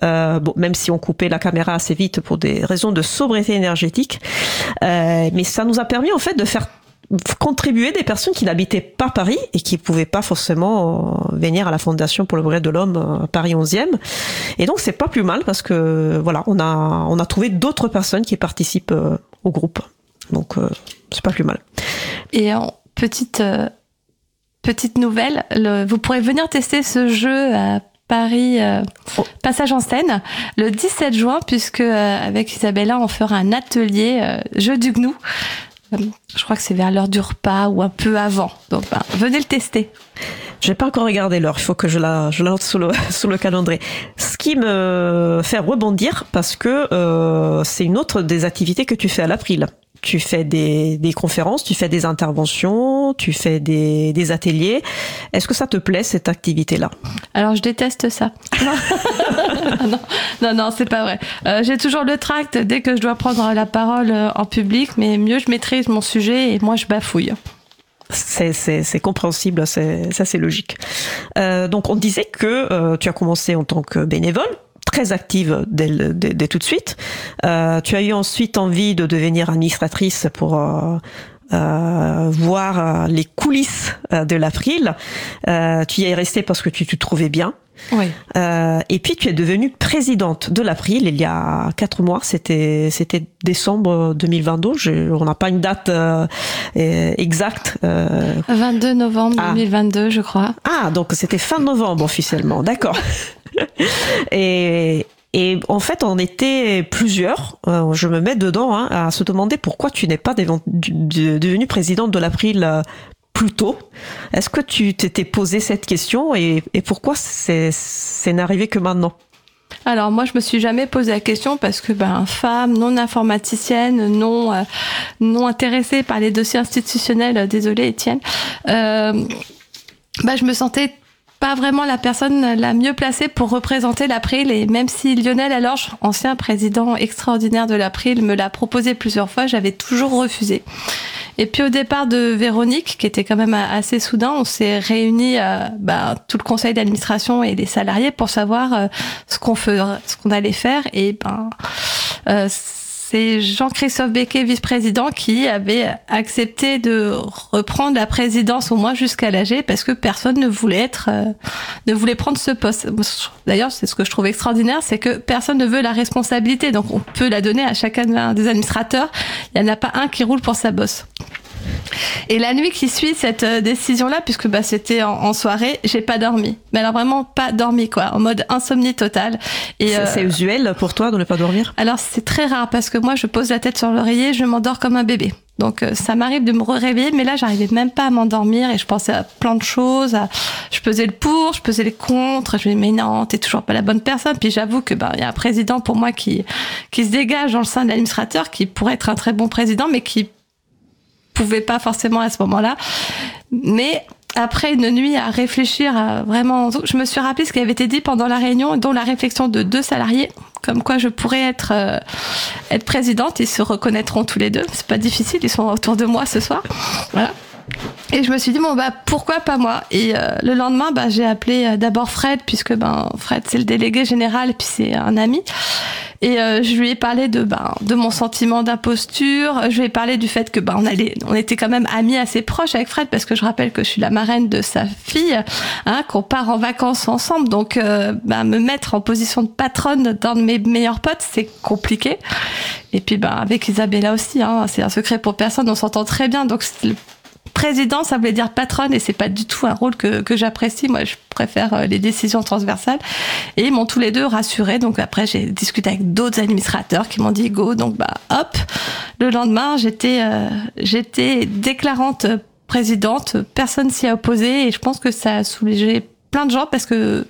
bon, même si on coupait la caméra assez vite pour des raisons de sobriété énergétique, mais ça nous a permis en fait de faire contribuer des personnes qui n'habitaient pas Paris et qui pouvaient pas forcément euh, venir à la Fondation pour le progrès de l'homme euh, Paris 11e. Et donc c'est pas plus mal parce que voilà, on a on a trouvé d'autres personnes qui participent euh, au groupe. Donc c'est pas plus mal. Et en petite, petite nouvelle, le- vous pourrez venir tester ce jeu à Paris euh, Oh. Passage en scène le 17 juin puisque euh, avec Isabella on fera un atelier euh, jeu du gnou. Je crois que c'est vers l'heure du repas ou un peu avant. Donc ben, venez le tester. J'ai pas encore regardé l'heure, il faut que je la, je la note sur le, calendrier. Ce qui me fait rebondir parce que euh, c'est une autre des activités que tu fais à l'April. Tu fais des, des conférences, tu fais des interventions, tu fais des, des ateliers. Est-ce que ça te plaît cette activité-là? Alors je déteste ça. Non, non, non, non, c'est pas vrai. Euh, J'ai toujours le tract dès que je dois prendre la parole euh, en public, mais mieux je maîtrise mon sujet et moi je bafouille. C'est, compréhensible, ça c'est logique. Euh, donc on disait que euh, tu as commencé en tant que bénévole, très active dès, dès, tout de suite. Euh, tu as eu ensuite envie de devenir administratrice pour euh, voir euh, les coulisses euh, de l'April. Euh, tu y es restée parce que tu te trouvais bien. Oui. Euh, et puis tu es devenue présidente de l'April il y a quatre mois. C'était c'était décembre 2022. Je- on n'a pas une date exacte. euh, 22 novembre Ah. 2022, je crois. ah, donc c'était fin novembre officiellement, d'accord. et, et en fait, on était plusieurs, euh, je me mets dedans, hein, à se demander pourquoi tu n'es pas deven- du- du- devenue présidente de l'April euh, plus tôt. Est-ce que tu t'étais posé cette question et, pourquoi c'est n'arrivé que maintenant? Alors moi je me suis jamais posé la question parce que ben femme non informaticienne, non euh, non intéressée par les dossiers institutionnels, euh, désolé Étienne, bah, je me sentais pas vraiment la personne la mieux placée pour représenter l'April. Et même si Lionel Alorge, ancien président extraordinaire de l'April, me l'a proposé plusieurs fois, j'avais toujours refusé. Et puis au départ de Véronique, qui était quand même assez soudain, on s'est réunis, euh, bah, tout le conseil d'administration et les salariés pour savoir euh, ce qu'on ce qu'on allait faire. Et ben, euh, c'est Jean-Christophe Becquet, vice-président, qui avait accepté de reprendre la présidence au moins jusqu'à l'AG parce que personne ne voulait être, euh, ne voulait prendre ce poste. D'ailleurs, c'est ce que je trouve extraordinaire, c'est que personne ne veut la responsabilité. Donc, on peut la donner à chacun des administrateurs. Il n'y en a pas un qui roule pour sa bosse. Et la nuit qui suit cette euh, décision-là, puisque bah, c'était en, soirée, j'ai pas dormi. Mais alors vraiment pas dormi, quoi, en mode insomnie totale. Et c'est euh, usuel pour toi de ne pas dormir? Alors c'est très rare parce que moi je pose la tête sur l'oreiller, je m'endors comme un bébé. Donc euh, ça m'arrive de me réveiller, mais là j'arrivais même pas à m'endormir et je pensais à plein de choses. Je pesais le pour, je pesais les contre. Je me disais mais non, t'es toujours pas la bonne personne. Puis j'avoue que ben il y a un président pour moi qui qui se dégage dans le sein de l'administrateur, qui pourrait être un très bon président, mais qui pouvais pas forcément à ce moment-là. Mais après une nuit à réfléchir vraiment, je me suis rappelé ce qui avait été dit pendant la réunion, dont la réflexion de deux salariés, comme quoi je pourrais être euh, être présidente. Ils se reconnaîtront tous les deux. C'est pas difficile. Ils sont autour de moi ce soir. Voilà. Et je me suis dit bon bah pourquoi pas moi? Et euh, le lendemain bah j'ai appelé euh, d'abord Fred puisque ben Fred c'est le délégué général puis c'est un ami. Et euh, je lui ai parlé de ben de mon sentiment d'imposture. Je lui ai parlé du fait que ben on allait on était quand même amis assez proches avec Fred parce que je rappelle que je suis la marraine de sa fille hein qu'on part en vacances ensemble. Donc ben, me mettre en position de patronne d'un de mes meilleurs potes c'est compliqué. Et puis ben avec Isabella aussi hein, c'est un secret pour personne on s'entend très bien. Donc président, ça voulait dire patronne et c'est pas du tout un rôle que, j'apprécie. Moi, je préfère euh, les décisions transversales. Et ils m'ont tous les deux rassuré. Donc après, j'ai discuté avec d'autres administrateurs qui m'ont dit go. Donc bah hop. Le lendemain, j'étais euh, j'étais déclarante présidente. Personne s'y a opposé et je pense que ça a soulagé plein de gens parce que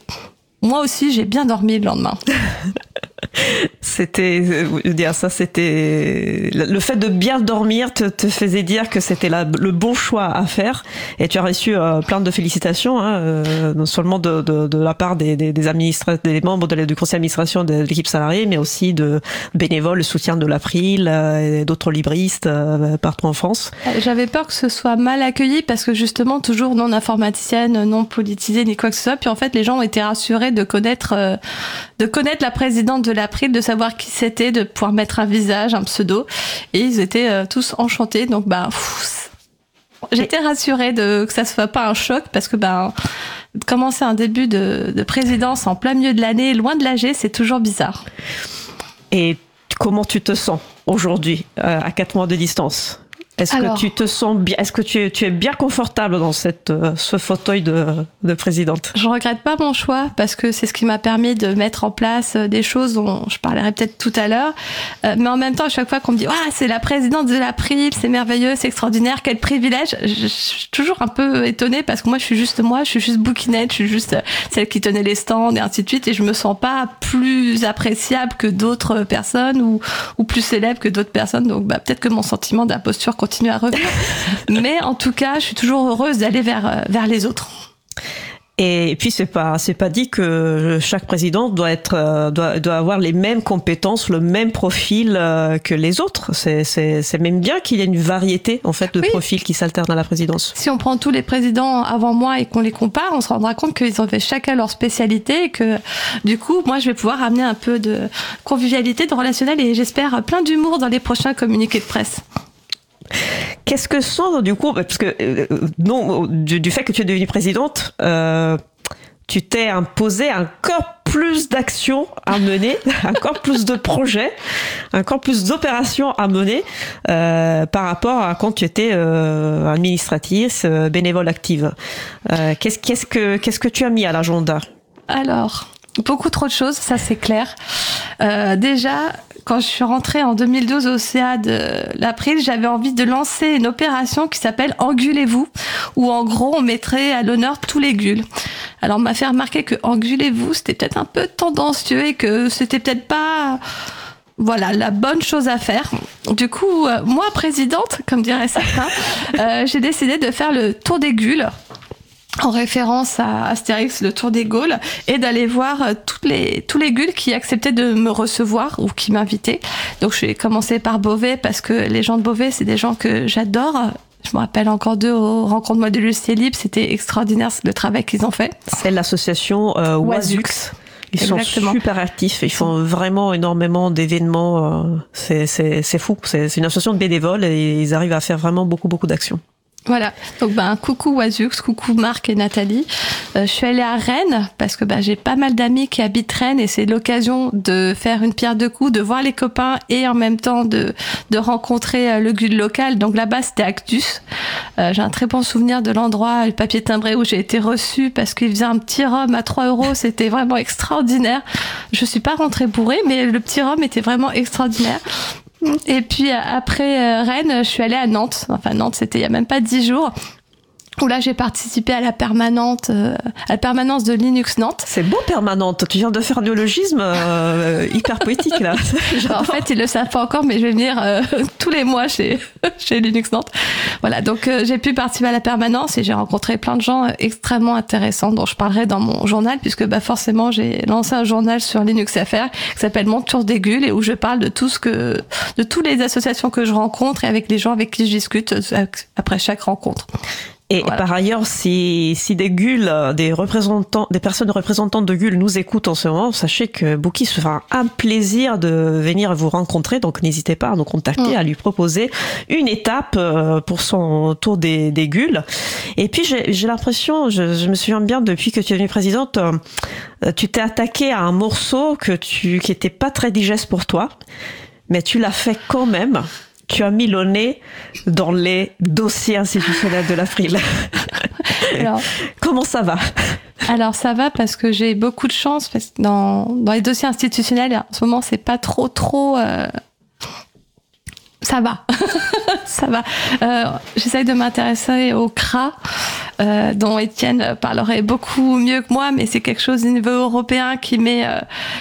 moi aussi, j'ai bien dormi le lendemain. c'était euh, dire ça c'était le fait de bien dormir te, faisait dire que c'était le bon choix à faire. Et tu as reçu euh, plein de félicitations hein, euh, non seulement de, la part des membres de, du conseil d'administration de l'équipe salariée mais aussi de bénévoles le soutien de l'April et d'autres libristes partout en France. J'avais peur que ce soit mal accueilli parce que justement toujours non informaticienne non politisée ni quoi que ce soit. Puis en fait les gens ont été rassurés de connaître de connaître la présidente de l'April, de savoir qui c'était, de pouvoir mettre un visage, un pseudo. Et ils étaient euh, tous enchantés. Donc, bah, j'étais rassurée de, que ça ne soit pas un choc parce que, bah, commencer un début de, de présidence en plein milieu de l'année, loin de l'AG, c'est toujours bizarre. Et comment tu te sens aujourd'hui, euh, à quatre mois de distance? Est-ce que tu te sens bien Est-ce que tu es, tu es bien confortable dans cette, euh, ce fauteuil de, de présidente? Je regrette pas mon choix parce que c'est ce qui m'a permis de mettre en place euh, des choses dont je parlerai peut-être tout à l'heure. Euh, mais en même temps, à chaque fois qu'on me dit ah c'est la présidente de l'April, c'est merveilleux, c'est extraordinaire, quel privilège, je, suis toujours un peu étonnée parce que moi je suis juste moi, je suis juste bouquinette, je suis juste celle qui tenait les stands et ainsi de suite et je me sens pas plus appréciable que d'autres personnes ou, ou plus célèbre que d'autres personnes. Donc bah, peut-être que mon sentiment d'imposture continue à revenir. Mais en tout cas, je suis toujours heureuse d'aller vers, euh, vers les autres. Et puis c'est pas c'est pas dit que chaque président doit être euh, doit, doit avoir les mêmes compétences, le même profil euh, que les autres. C'est c'est c'est même bien qu'il y ait une variété en fait de profils qui s'alternent à la présidence. Si on prend tous les présidents avant moi et qu'on les compare, on se rendra compte qu'ils ont fait chacun leur spécialité et que du coup, moi je vais pouvoir amener un peu de convivialité, de relationnel et j'espère plein d'humour dans les prochains communiqués de presse. Qu'est-ce que sont du coup, parce que euh, non, du, fait que tu es devenue présidente, euh, tu t'es imposé encore plus d'actions à mener, encore plus de projets, encore plus d'opérations à mener euh, par rapport à quand tu étais euh, administratrice, euh, bénévole active. Qu'est-ce que qu'est-ce que tu as mis à l'agenda? Alors, beaucoup trop de choses, ça c'est clair. Euh, déjà, quand je suis rentrée en 2012 au CA de l'April, j'avais envie de lancer une opération qui s'appelle Angulez-vous, où en gros on mettrait à l'honneur tous les gules. Alors on m'a fait remarquer que Angulez-vous, c'était peut-être un peu tendancieux et que c'était peut-être pas voilà la bonne chose à faire. Du coup, euh, moi présidente, comme dirait certains, euh, j'ai décidé de faire le tour des gules en référence à Astérix, le Tour des Gaules, et d'aller voir euh, toutes les, tous les gules qui acceptaient de me recevoir ou qui m'invitaient. Donc je vais commencer par Beauvais parce que les gens de Beauvais, c'est des gens que j'adore. Je me rappelle encore d'eux aux rencontres Lucie Libre, c'était extraordinaire le travail qu'ils ont fait. C'est l'association euh, Wazux. Ils sont super actifs, ils font vraiment énormément d'événements. euh, C'est c'est- c'est fou, c'est c'est une association de bénévoles et ils arrivent à faire vraiment beaucoup beaucoup d'actions. Voilà, donc ben coucou Wazux, coucou Marc et Nathalie. Euh, je suis allée à Rennes parce que ben, j'ai pas mal d'amis qui habitent Rennes et c'est l'occasion de faire une pierre deux coups, de voir les copains et en même temps de, de rencontrer euh, le guide local. Donc là-bas c'était Actus. Euh, j'ai un très bon souvenir de l'endroit, le papier timbré où j'ai été reçue parce qu'il faisait un petit rhum à 3 euros, c'était vraiment extraordinaire. Je suis pas rentrée bourrée mais le petit rhum était vraiment extraordinaire. Et puis euh, après euh, Rennes, je suis allée à Nantes. Enfin Nantes, c'était il y a même pas dix jours. Où là, j'ai participé à la permanente, euh, à la permanence de Linux Nantes. C'est beau permanente, tu viens de faire un néologisme euh, hyper poétique là. En fait, ils le savent pas encore, mais je vais venir euh, tous les mois chez chez Linux Nantes. Voilà, donc euh, j'ai pu participer à la permanence et j'ai rencontré plein de gens euh, extrêmement intéressants dont je parlerai dans mon journal puisque bah forcément j'ai lancé un journal sur Linux FR qui s'appelle Mon Tour des Gules et où je parle de tout ce que de toutes les associations que je rencontre et avec les gens avec qui je discute euh, après chaque rencontre. Et Voilà. par ailleurs, si, si des gules, des représentants, des personnes représentantes de gules nous écoutent en ce moment, sachez que Bookie se fera un plaisir de venir vous rencontrer. Donc n'hésitez pas à nous contacter, Mm. à lui proposer une étape euh, pour son tour des, des gules. Et puis j'ai l'impression, je, je me souviens bien depuis que tu es devenue présidente, euh, tu t'es attaqué à un morceau que tu qui était pas très digeste pour toi, mais tu l'as fait quand même. Tu as mis le nez dans les dossiers institutionnels de l'April. Alors, Comment ça va? Alors ça va parce que j'ai beaucoup de chance parce que dans, dans les dossiers institutionnels en ce moment c'est pas trop trop euh, ça va. Ça va. Euh, j'essaye de m'intéresser au CRA euh, dont Étienne parlerait beaucoup mieux que moi mais c'est quelque chose au niveau européen qui met euh,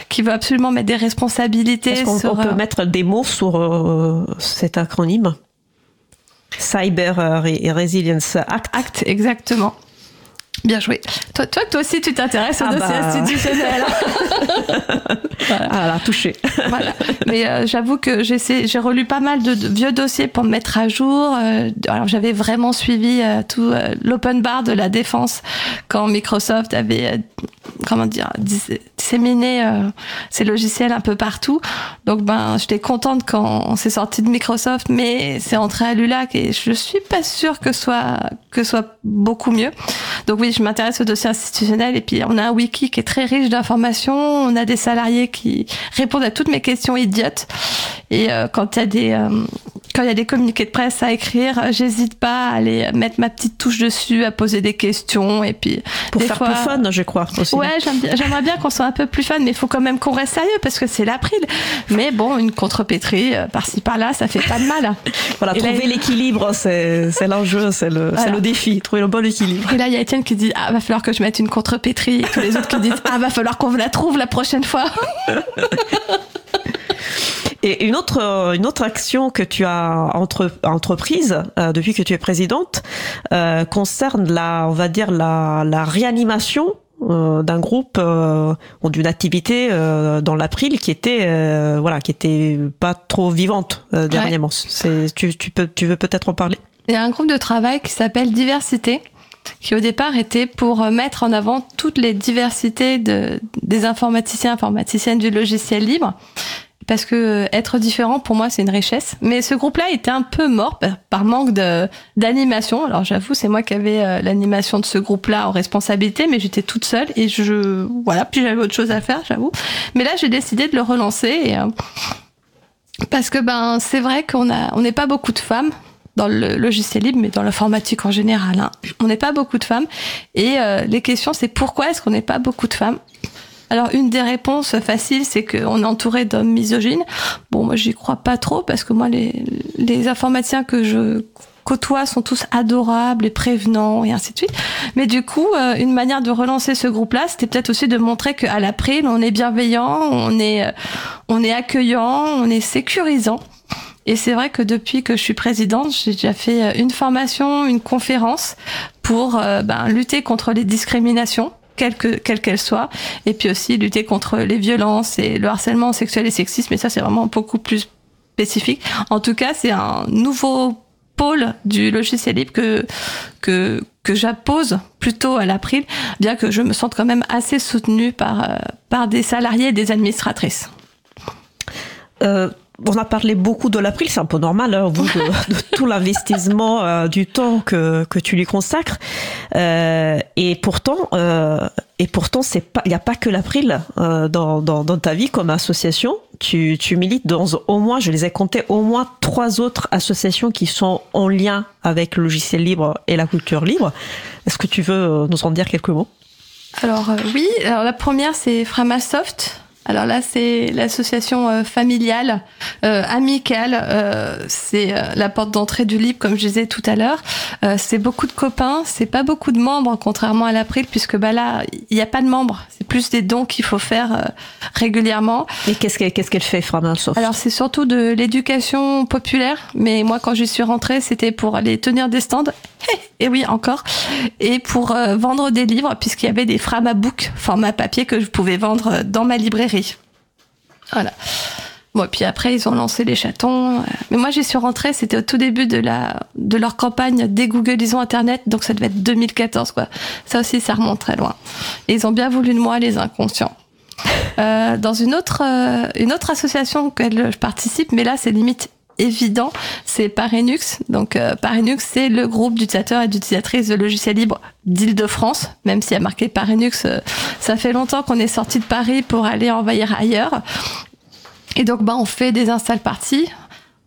qui veut absolument mettre des responsabilités Est-ce sur peut euh, mettre des mots sur cet acronyme? Cyber Re- Resilience Act. acte exactement Bien joué. Toi, toi, toi aussi, tu t'intéresses Ah dossiers bah. institutionnels. voilà. Ah là, touché. voilà. Mais euh, j'avoue que j'ai relu pas mal de, de vieux dossiers pour me mettre à jour. Euh, alors j'avais vraiment suivi euh, tout l'open bar de la défense quand Microsoft avait comment dire dis- disséminé ses logiciels un peu partout. Donc ben j'étais contente quand c'est sorti de Microsoft, mais c'est entré à l'ULAC et je suis pas sûre que soit que soit beaucoup mieux. Donc oui, je m'intéresse aux dossiers institutionnels et puis on a un wiki qui est très riche d'informations. On a des salariés qui répondent à toutes mes questions idiotes. Et euh, quand il y a des euh, quand il y a des communiqués de presse à écrire, euh, j'hésite pas à aller mettre ma petite touche dessus, à poser des questions et puis Pour des faire fois- plus fun, je crois. Aussi. Ouais, j'aimerais bien qu'on soit un peu plus fun, mais il faut quand même qu'on reste sérieux parce que c'est l'April. Mais bon, une contrepétrie par-ci par-là, ça fait pas de mal. Voilà, Et trouver il- l'équilibre, c'est l'enjeu, c'est le, c'est Voilà. le défi, trouver le bon équilibre. Et là, il y a Étienne qui dit Ah, va falloir que je mette une contrepétrie. Et tous les autres qui disent Ah, va falloir qu'on la trouve la prochaine fois. Et une autre, euh, une autre action que tu as entre, entreprise euh, depuis que tu es présidente euh, concerne la, on va dire la, la réanimation euh, d'un groupe ou d'une activité dans l'April qui était voilà qui était pas trop vivante dernièrement. Tu, tu peux tu veux peut-être en parler? Il y a un groupe de travail qui s'appelle Diversité, qui au départ était pour euh, mettre en avant toutes les diversités de, des informaticiens, informaticiennes du logiciel libre. Parce que euh, être différent, pour moi, c'est une richesse. Mais ce groupe-là était un peu mort par, manque d'animation. Alors j'avoue, c'est moi qui avais euh, l'animation de ce groupe-là en responsabilité, mais j'étais toute seule et je voilà. Puis j'avais autre chose à faire, j'avoue. Mais là, j'ai décidé de le relancer parce que ben c'est vrai qu'on a on n'est pas beaucoup de femmes dans le logiciel libre, mais dans l'informatique en général. hein. On n'est pas beaucoup de femmes. Et euh, les questions, c'est pourquoi est-ce qu'on n'est pas beaucoup de femmes? Alors une des réponses faciles, c'est qu'on est entouré d'hommes misogynes. Bon, moi j'y crois pas trop parce que moi les, les informaticiens que je côtoie sont tous adorables et prévenants et ainsi de suite. Mais du coup, euh, une manière de relancer ce groupe-là, c'était peut-être aussi de montrer qu'à l'April, on est bienveillant, on est, euh, on est accueillant, on est sécurisant. Et c'est vrai que depuis que je suis présidente, j'ai déjà fait une formation, une conférence pour ben, lutter contre les discriminations quelles qu'elles soient, et puis aussi lutter contre les violences et le harcèlement sexuel et sexiste, mais ça c'est vraiment beaucoup plus spécifique. En tout cas, c'est un nouveau pôle du logiciel libre que, que, que j'appose plutôt à l'April, bien que je me sente quand même assez soutenue par, euh, par des salariés et des administratrices. Euh, on a parlé beaucoup de l'April, c'est un peu normal, hein, de, de, tout l'investissement euh, du temps que, que tu lui consacres. Euh, et pourtant, euh, et pourtant, c'est pas, il n'y a pas que l'April euh, dans, dans, dans, ta vie comme association. Tu, tu milites dans au moins, je les ai comptés, au moins trois autres associations qui sont en lien avec le logiciel libre et la culture libre. Est-ce que tu veux nous en dire quelques mots? Alors oui, alors la première c'est Framasoft. Alors là, c'est l'association euh, familiale, euh, amicale. Euh, c'est euh, la porte d'entrée du libre, comme je disais tout à l'heure. Euh, c'est beaucoup de copains, c'est pas beaucoup de membres, contrairement à l'April, puisque bah là, il n'y a pas de membres. C'est plus des dons qu'il faut faire régulièrement. Et qu'est-ce qu'elle qu'est-ce qu'elle fait, Framasoft Alors c'est surtout de l'éducation populaire. Mais moi, quand j'y suis rentrée, c'était pour aller tenir des stands. Et oui, encore. Et pour vendre des livres, puisqu'il y avait des Framabook, format papier, que je pouvais vendre dans ma librairie. Voilà. Bon, puis après, ils ont lancé les chatons. Mais moi, j'y suis rentrée, c'était au tout début de, leur campagne des Internet, donc ça devait être 2014, quoi. Ça aussi, ça remonte très loin. Et ils ont bien voulu de moi, les inconscients. Euh, dans une autre, euh, une autre association auquel je participe, mais là, c'est limite évident, c'est Parinux. Donc euh, Parinux, c'est le groupe d'utilisateurs et d'utilisatrices de logiciels libres d'Île-de-France, même s'il y a marqué Parinux, euh, ça fait longtemps qu'on est sorti de Paris pour aller envahir ailleurs. Et donc bah on fait des install parties.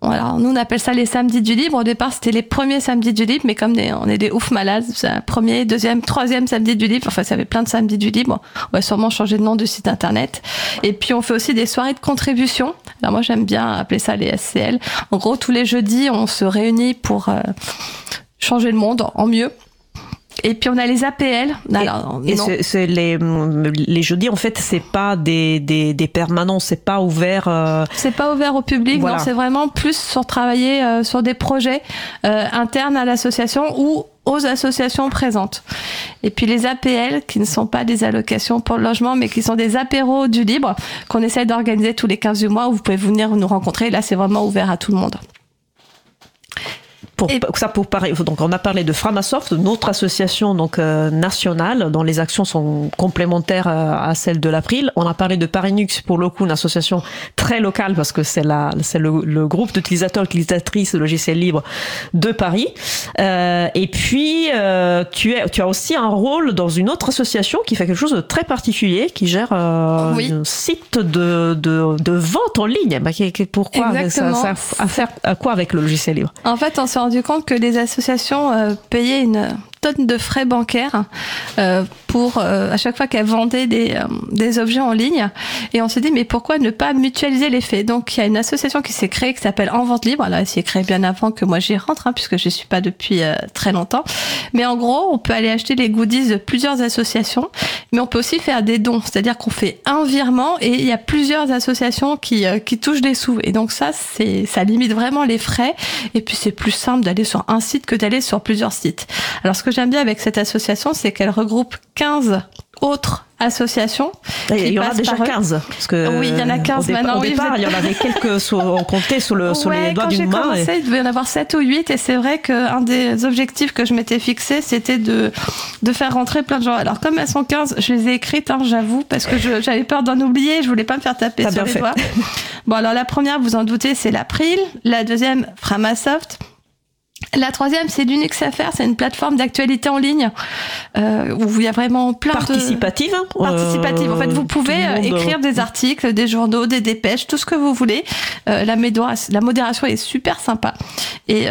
Alors, nous, on appelle ça les samedis du libre. Au départ, c'était les premiers samedis du libre, mais comme on est des ouf malades, c'est un premier, deuxième, troisième samedi du libre. Enfin, ça avait plein de samedis du libre. On va sûrement changer de nom du site internet. Et puis, on fait aussi des soirées de contribution. Alors, moi, j'aime bien appeler ça les SCL. En gros, tous les jeudis, on se réunit pour euh, changer le monde en mieux. Et puis on a les APL. Alors, et, et les, les jeudis, en fait, c'est pas des, des, des permanents, c'est pas ouvert. Euh... C'est pas ouvert au public, voilà. non, c'est vraiment plus sur travailler euh, sur des projets euh, internes à l'association ou aux associations présentes. Et puis les APL, qui ne sont pas des allocations pour le logement, mais qui sont des apéros du libre, qu'on essaie d'organiser tous les 15 du mois, où vous pouvez venir nous rencontrer. Là, c'est vraiment ouvert à tout le monde. Pour, et... ça pour parler, donc on a parlé de Framasoft, notre association donc euh, nationale dont les actions sont complémentaires à, à celles de l'April. On a parlé de Parinux pour le coup une association très locale parce que c'est la c'est le, le, groupe d'utilisateurs utilisatrices de logiciels libres de Paris. Euh, et puis euh, tu es tu as aussi un rôle dans une autre association qui fait quelque chose de très particulier, qui gère euh, oui. un site de, de, de vente en ligne. Bah, pourquoi Exactement. ça, ça a à faire à quoi avec le logiciel libre? En fait, on s'est rendu compte que les associations euh, payaient une tonne de frais bancaires euh, pour euh, à chaque fois qu'elles vendaient des, euh, des objets en ligne. Et on s'est dit mais pourquoi ne pas mutualiser les faits? Donc il y a une association qui s'est créée qui s'appelle En Vente Libre. Alors elle s'est créée bien avant que moi j'y rentre hein, puisque je suis pas depuis très longtemps. Mais en gros on peut aller acheter les goodies de plusieurs associations mais on peut aussi faire des dons. C'est-à-dire qu'on fait un virement et il y a plusieurs associations qui, qui touchent des sous. Et donc ça c'est ça limite vraiment les frais. Et puis c'est plus simple d'aller sur un site que d'aller sur plusieurs sites. Alors ce que j'aime bien avec cette association, c'est qu'elle regroupe 15 autres associations. il y en a déjà 15. Parce que oui, il y en a 15 au maintenant. Au départ, oui, il y en avait quelques on comptait sur, le, les doigts d'une main. Quand j'ai commencé, et... il devait y en avoir 7 ou 8 et c'est vrai qu'un des objectifs que je m'étais fixé, c'était de, de faire rentrer plein de gens. Alors comme elles sont 15, je les ai écrites, hein, j'avoue, parce que j'avais peur d'en oublier, je voulais pas me faire taper sur les fait. doigts. Bon, alors la première, vous en doutez, c'est l'April. La deuxième, Framasoft. La troisième, c'est l'UnixFR, c'est une plateforme d'actualité en ligne euh, où il y a vraiment plein participative, de... Participative. En fait, vous pouvez euh, écrire des articles, des journaux, des dépêches, tout ce que vous voulez. Euh, la, la modération est super sympa et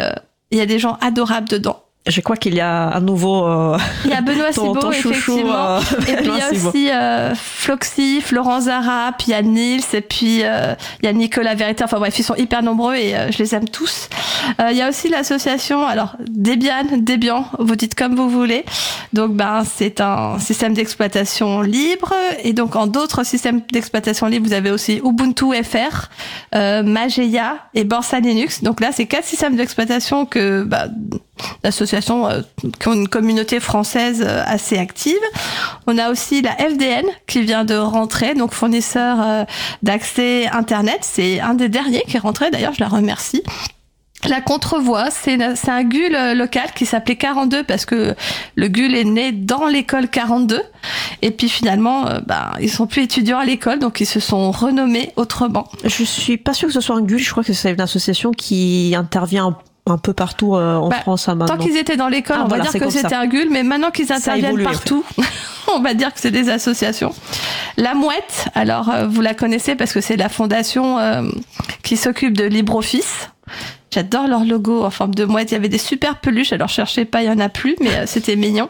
il y a des gens adorables dedans. Je crois qu'il y a à nouveau. Euh, il y a Benoît Cibot, effectivement. Euh, et puis il y a aussi euh, Floxy, Florent Zara, puis il y a Nils, et puis euh, il y a Nicolas Vérité. Enfin bref, ils sont hyper nombreux et je les aime tous. il y a aussi l'association, alors Debian, Debian, vous dites comme vous voulez. Donc ben c'est un système d'exploitation libre. Et donc en d'autres systèmes d'exploitation libre, vous avez aussi Ubuntu FR, Mageia et Borsa Linux. Donc là, c'est quatre systèmes d'exploitation que bah, d'associations euh, qui ont une communauté française euh, assez active. On a aussi la FDN qui vient de rentrer, donc fournisseur euh, d'accès Internet. C'est un des derniers qui est rentré, d'ailleurs, je la remercie. La contrevoix, c'est un GUL local qui s'appelait 42 parce que le GUL est né dans l'école 42. Et puis finalement, bah, ils sont plus étudiants à l'école, donc ils se sont renommés autrement. Je suis pas sûre que ce soit un GUL. Je crois que c'est une association qui intervient un peu partout euh, en bah, France hein, maintenant. Tant qu'ils étaient dans l'école, ah, on va dire que c'était un GUL, mais maintenant qu'ils interviennent partout, on va dire que c'est des associations. La Mouette, alors euh, vous la connaissez parce que c'est la fondation euh, qui s'occupe de LibreOffice. J'adore leur logo en forme de mouette. Il y avait des super peluches. Alors cherchez pas, il y en a plus, mais euh, c'était mignon.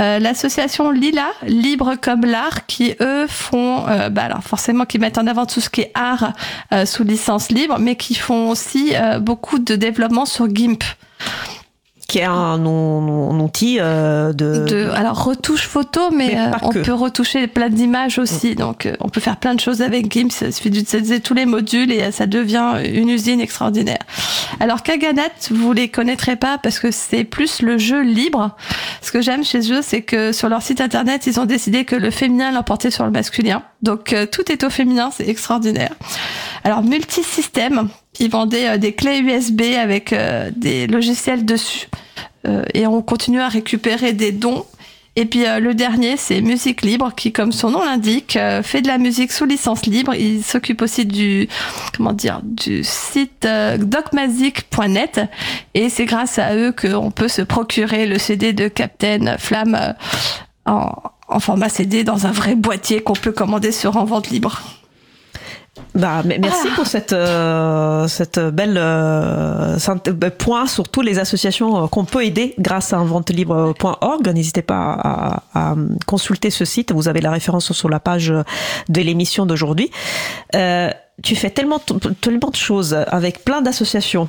Euh, L'association Lila, Libre comme l'art, qui eux font, euh, bah alors forcément, qui mettent en avant tout ce qui est art euh, sous licence libre, mais qui font aussi beaucoup de développement sur GIMP qui est un, outil euh, de... Alors, retouche photo, mais, euh, on peut retoucher plein d'images aussi. Mm. Donc, euh, on peut faire plein de choses avec GIMP. Il suffit d'utiliser tous les modules et ça devient une usine extraordinaire. Alors, Kaganat, vous les connaîtrez pas parce que c'est plus le jeu libre. Ce que j'aime chez eux, c'est que sur leur site internet, ils ont décidé que le féminin l'emportait sur le masculin. Donc, tout est au féminin, c'est extraordinaire. Alors, multisystème, ils vendaient des clés USB avec des logiciels dessus. Euh, et on continue à récupérer des dons. Et puis euh, le dernier, c'est Musique Libre, qui, comme son nom l'indique, euh, fait de la musique sous licence libre. Il s'occupe aussi du, comment dire, du site docmazic.net. Et c'est grâce à eux qu'on peut se procurer le CD de Captain Flamme en format CD dans un vrai boîtier qu'on peut commander sur En Vente Libre. Bah, merci ah. pour cette euh, cette belle euh, euh, point sur toutes les associations qu'on peut aider grâce à inventelibre.org. N'hésitez pas à, à, consulter ce site. Vous avez la référence sur la page de l'émission d'aujourd'hui. Euh, tu fais tellement, tellement de choses avec plein d'associations.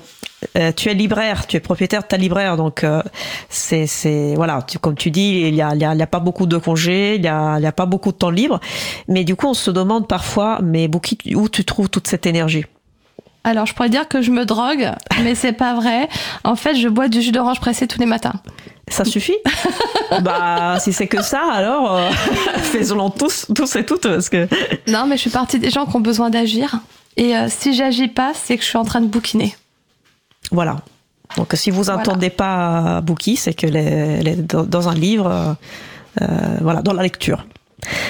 Euh, tu es libraire, tu es propriétaire de ta libraire, donc euh, c'est, voilà, tu, comme tu dis, il y a, il y, a, pas beaucoup de congés, il y a, y a pas beaucoup de temps libre, mais du coup on se demande parfois, mais où tu trouves toute cette énergie? Alors, je pourrais dire que je me drogue, mais c'est pas vrai. En fait, je bois du jus d'orange pressé tous les matins. Ça suffit Bah, si c'est que ça, alors euh, faisons-le tous, tous et toutes, parce que. Non, mais je suis partie des gens qui ont besoin d'agir. Et euh, si j'agis pas, c'est que je suis en train de bouquiner. Voilà. Donc, si vous n'entendez pas bouquiner, c'est que les, dans un livre, euh, voilà, dans la lecture.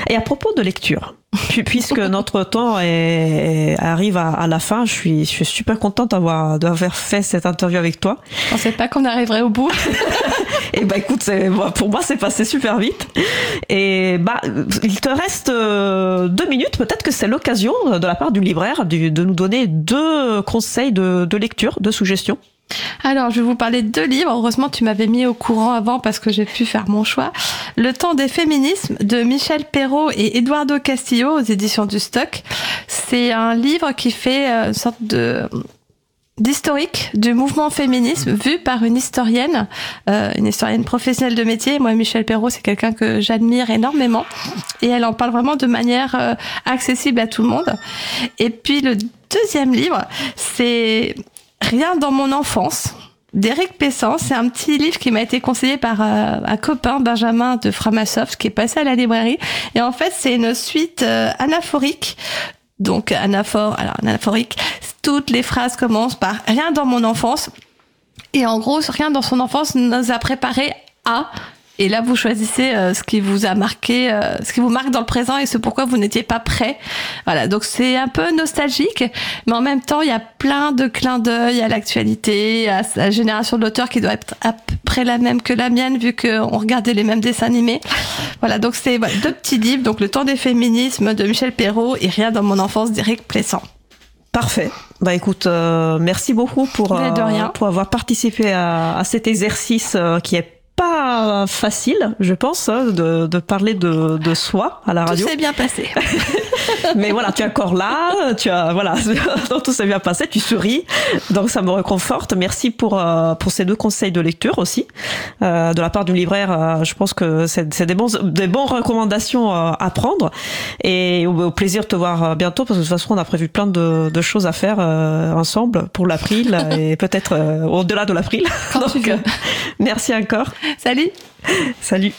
Et à propos de lecture, puisque notre temps est, arrive à, la fin, je suis, je suis super contente d'avoir, d'avoir fait cette interview avec toi. Je pensais pas qu'on arriverait au bout. Et bah écoute, pour moi c'est passé super vite. Et bah il te reste euh, deux minutes. Peut-être que c'est l'occasion de la part du libraire de, nous donner deux conseils de, de lecture, de suggestions. Alors, je vais vous parler de deux livres. Heureusement, tu m'avais mis au courant avant parce que j'ai pu faire mon choix. Le temps des féminismes de Michel Perrault et Eduardo Castillo aux éditions du Stock. C'est un livre qui fait euh, une sorte de d'historique du mouvement féminisme vu par une historienne, euh, une historienne professionnelle de métier. Moi, Michel Perrault, c'est quelqu'un que j'admire énormément et elle en parle vraiment de manière euh, accessible à tout le monde. Et puis le deuxième livre, c'est Rien dans mon enfance d'Éric Pessan. C'est un petit livre qui m'a été conseillé par euh, un copain, Benjamin de Framasoft, qui est passé à la librairie. Et en fait, c'est une suite euh, anaphorique. Donc, anaphore, alors anaphorique, toutes les phrases commencent par rien dans mon enfance. Et en gros, rien dans son enfance nous a préparé à et là, vous choisissez euh, ce qui vous a marqué, euh, ce qui vous marque dans le présent et ce pourquoi vous n'étiez pas prêt. Voilà, donc c'est un peu nostalgique, mais en même temps, il y a plein de clins d'œil à l'actualité, à la génération de l'auteur qui doit être à peu près la même que la mienne, vu qu'on regardait les mêmes dessins animés. Voilà, donc c'est deux petits livres, donc Le temps des féminismes de Michel Perrault et Rien dans mon enfance d'Éric Plessant. Parfait. Bah écoute, euh, merci beaucoup pour, euh, pour avoir participé à, à cet exercice euh, qui est pas facile, je pense, hein, de, de parler de, de soi à la Tout radio. s'est bien passé. Mais voilà, tu es encore là, tu as voilà, donc tout s'est bien passé, tu souris, donc ça me réconforte. Merci pour euh, pour ces deux conseils de lecture aussi euh, de la part du libraire. euh, je pense que c'est c'est des bons des bonnes recommandations à prendre et au, au plaisir de te voir bientôt parce que de toute façon on a prévu plein de, de choses à faire ensemble pour l'April et peut-être au-delà de l'April. Quand tu Donc, veux. euh, merci encore. Salut Salut.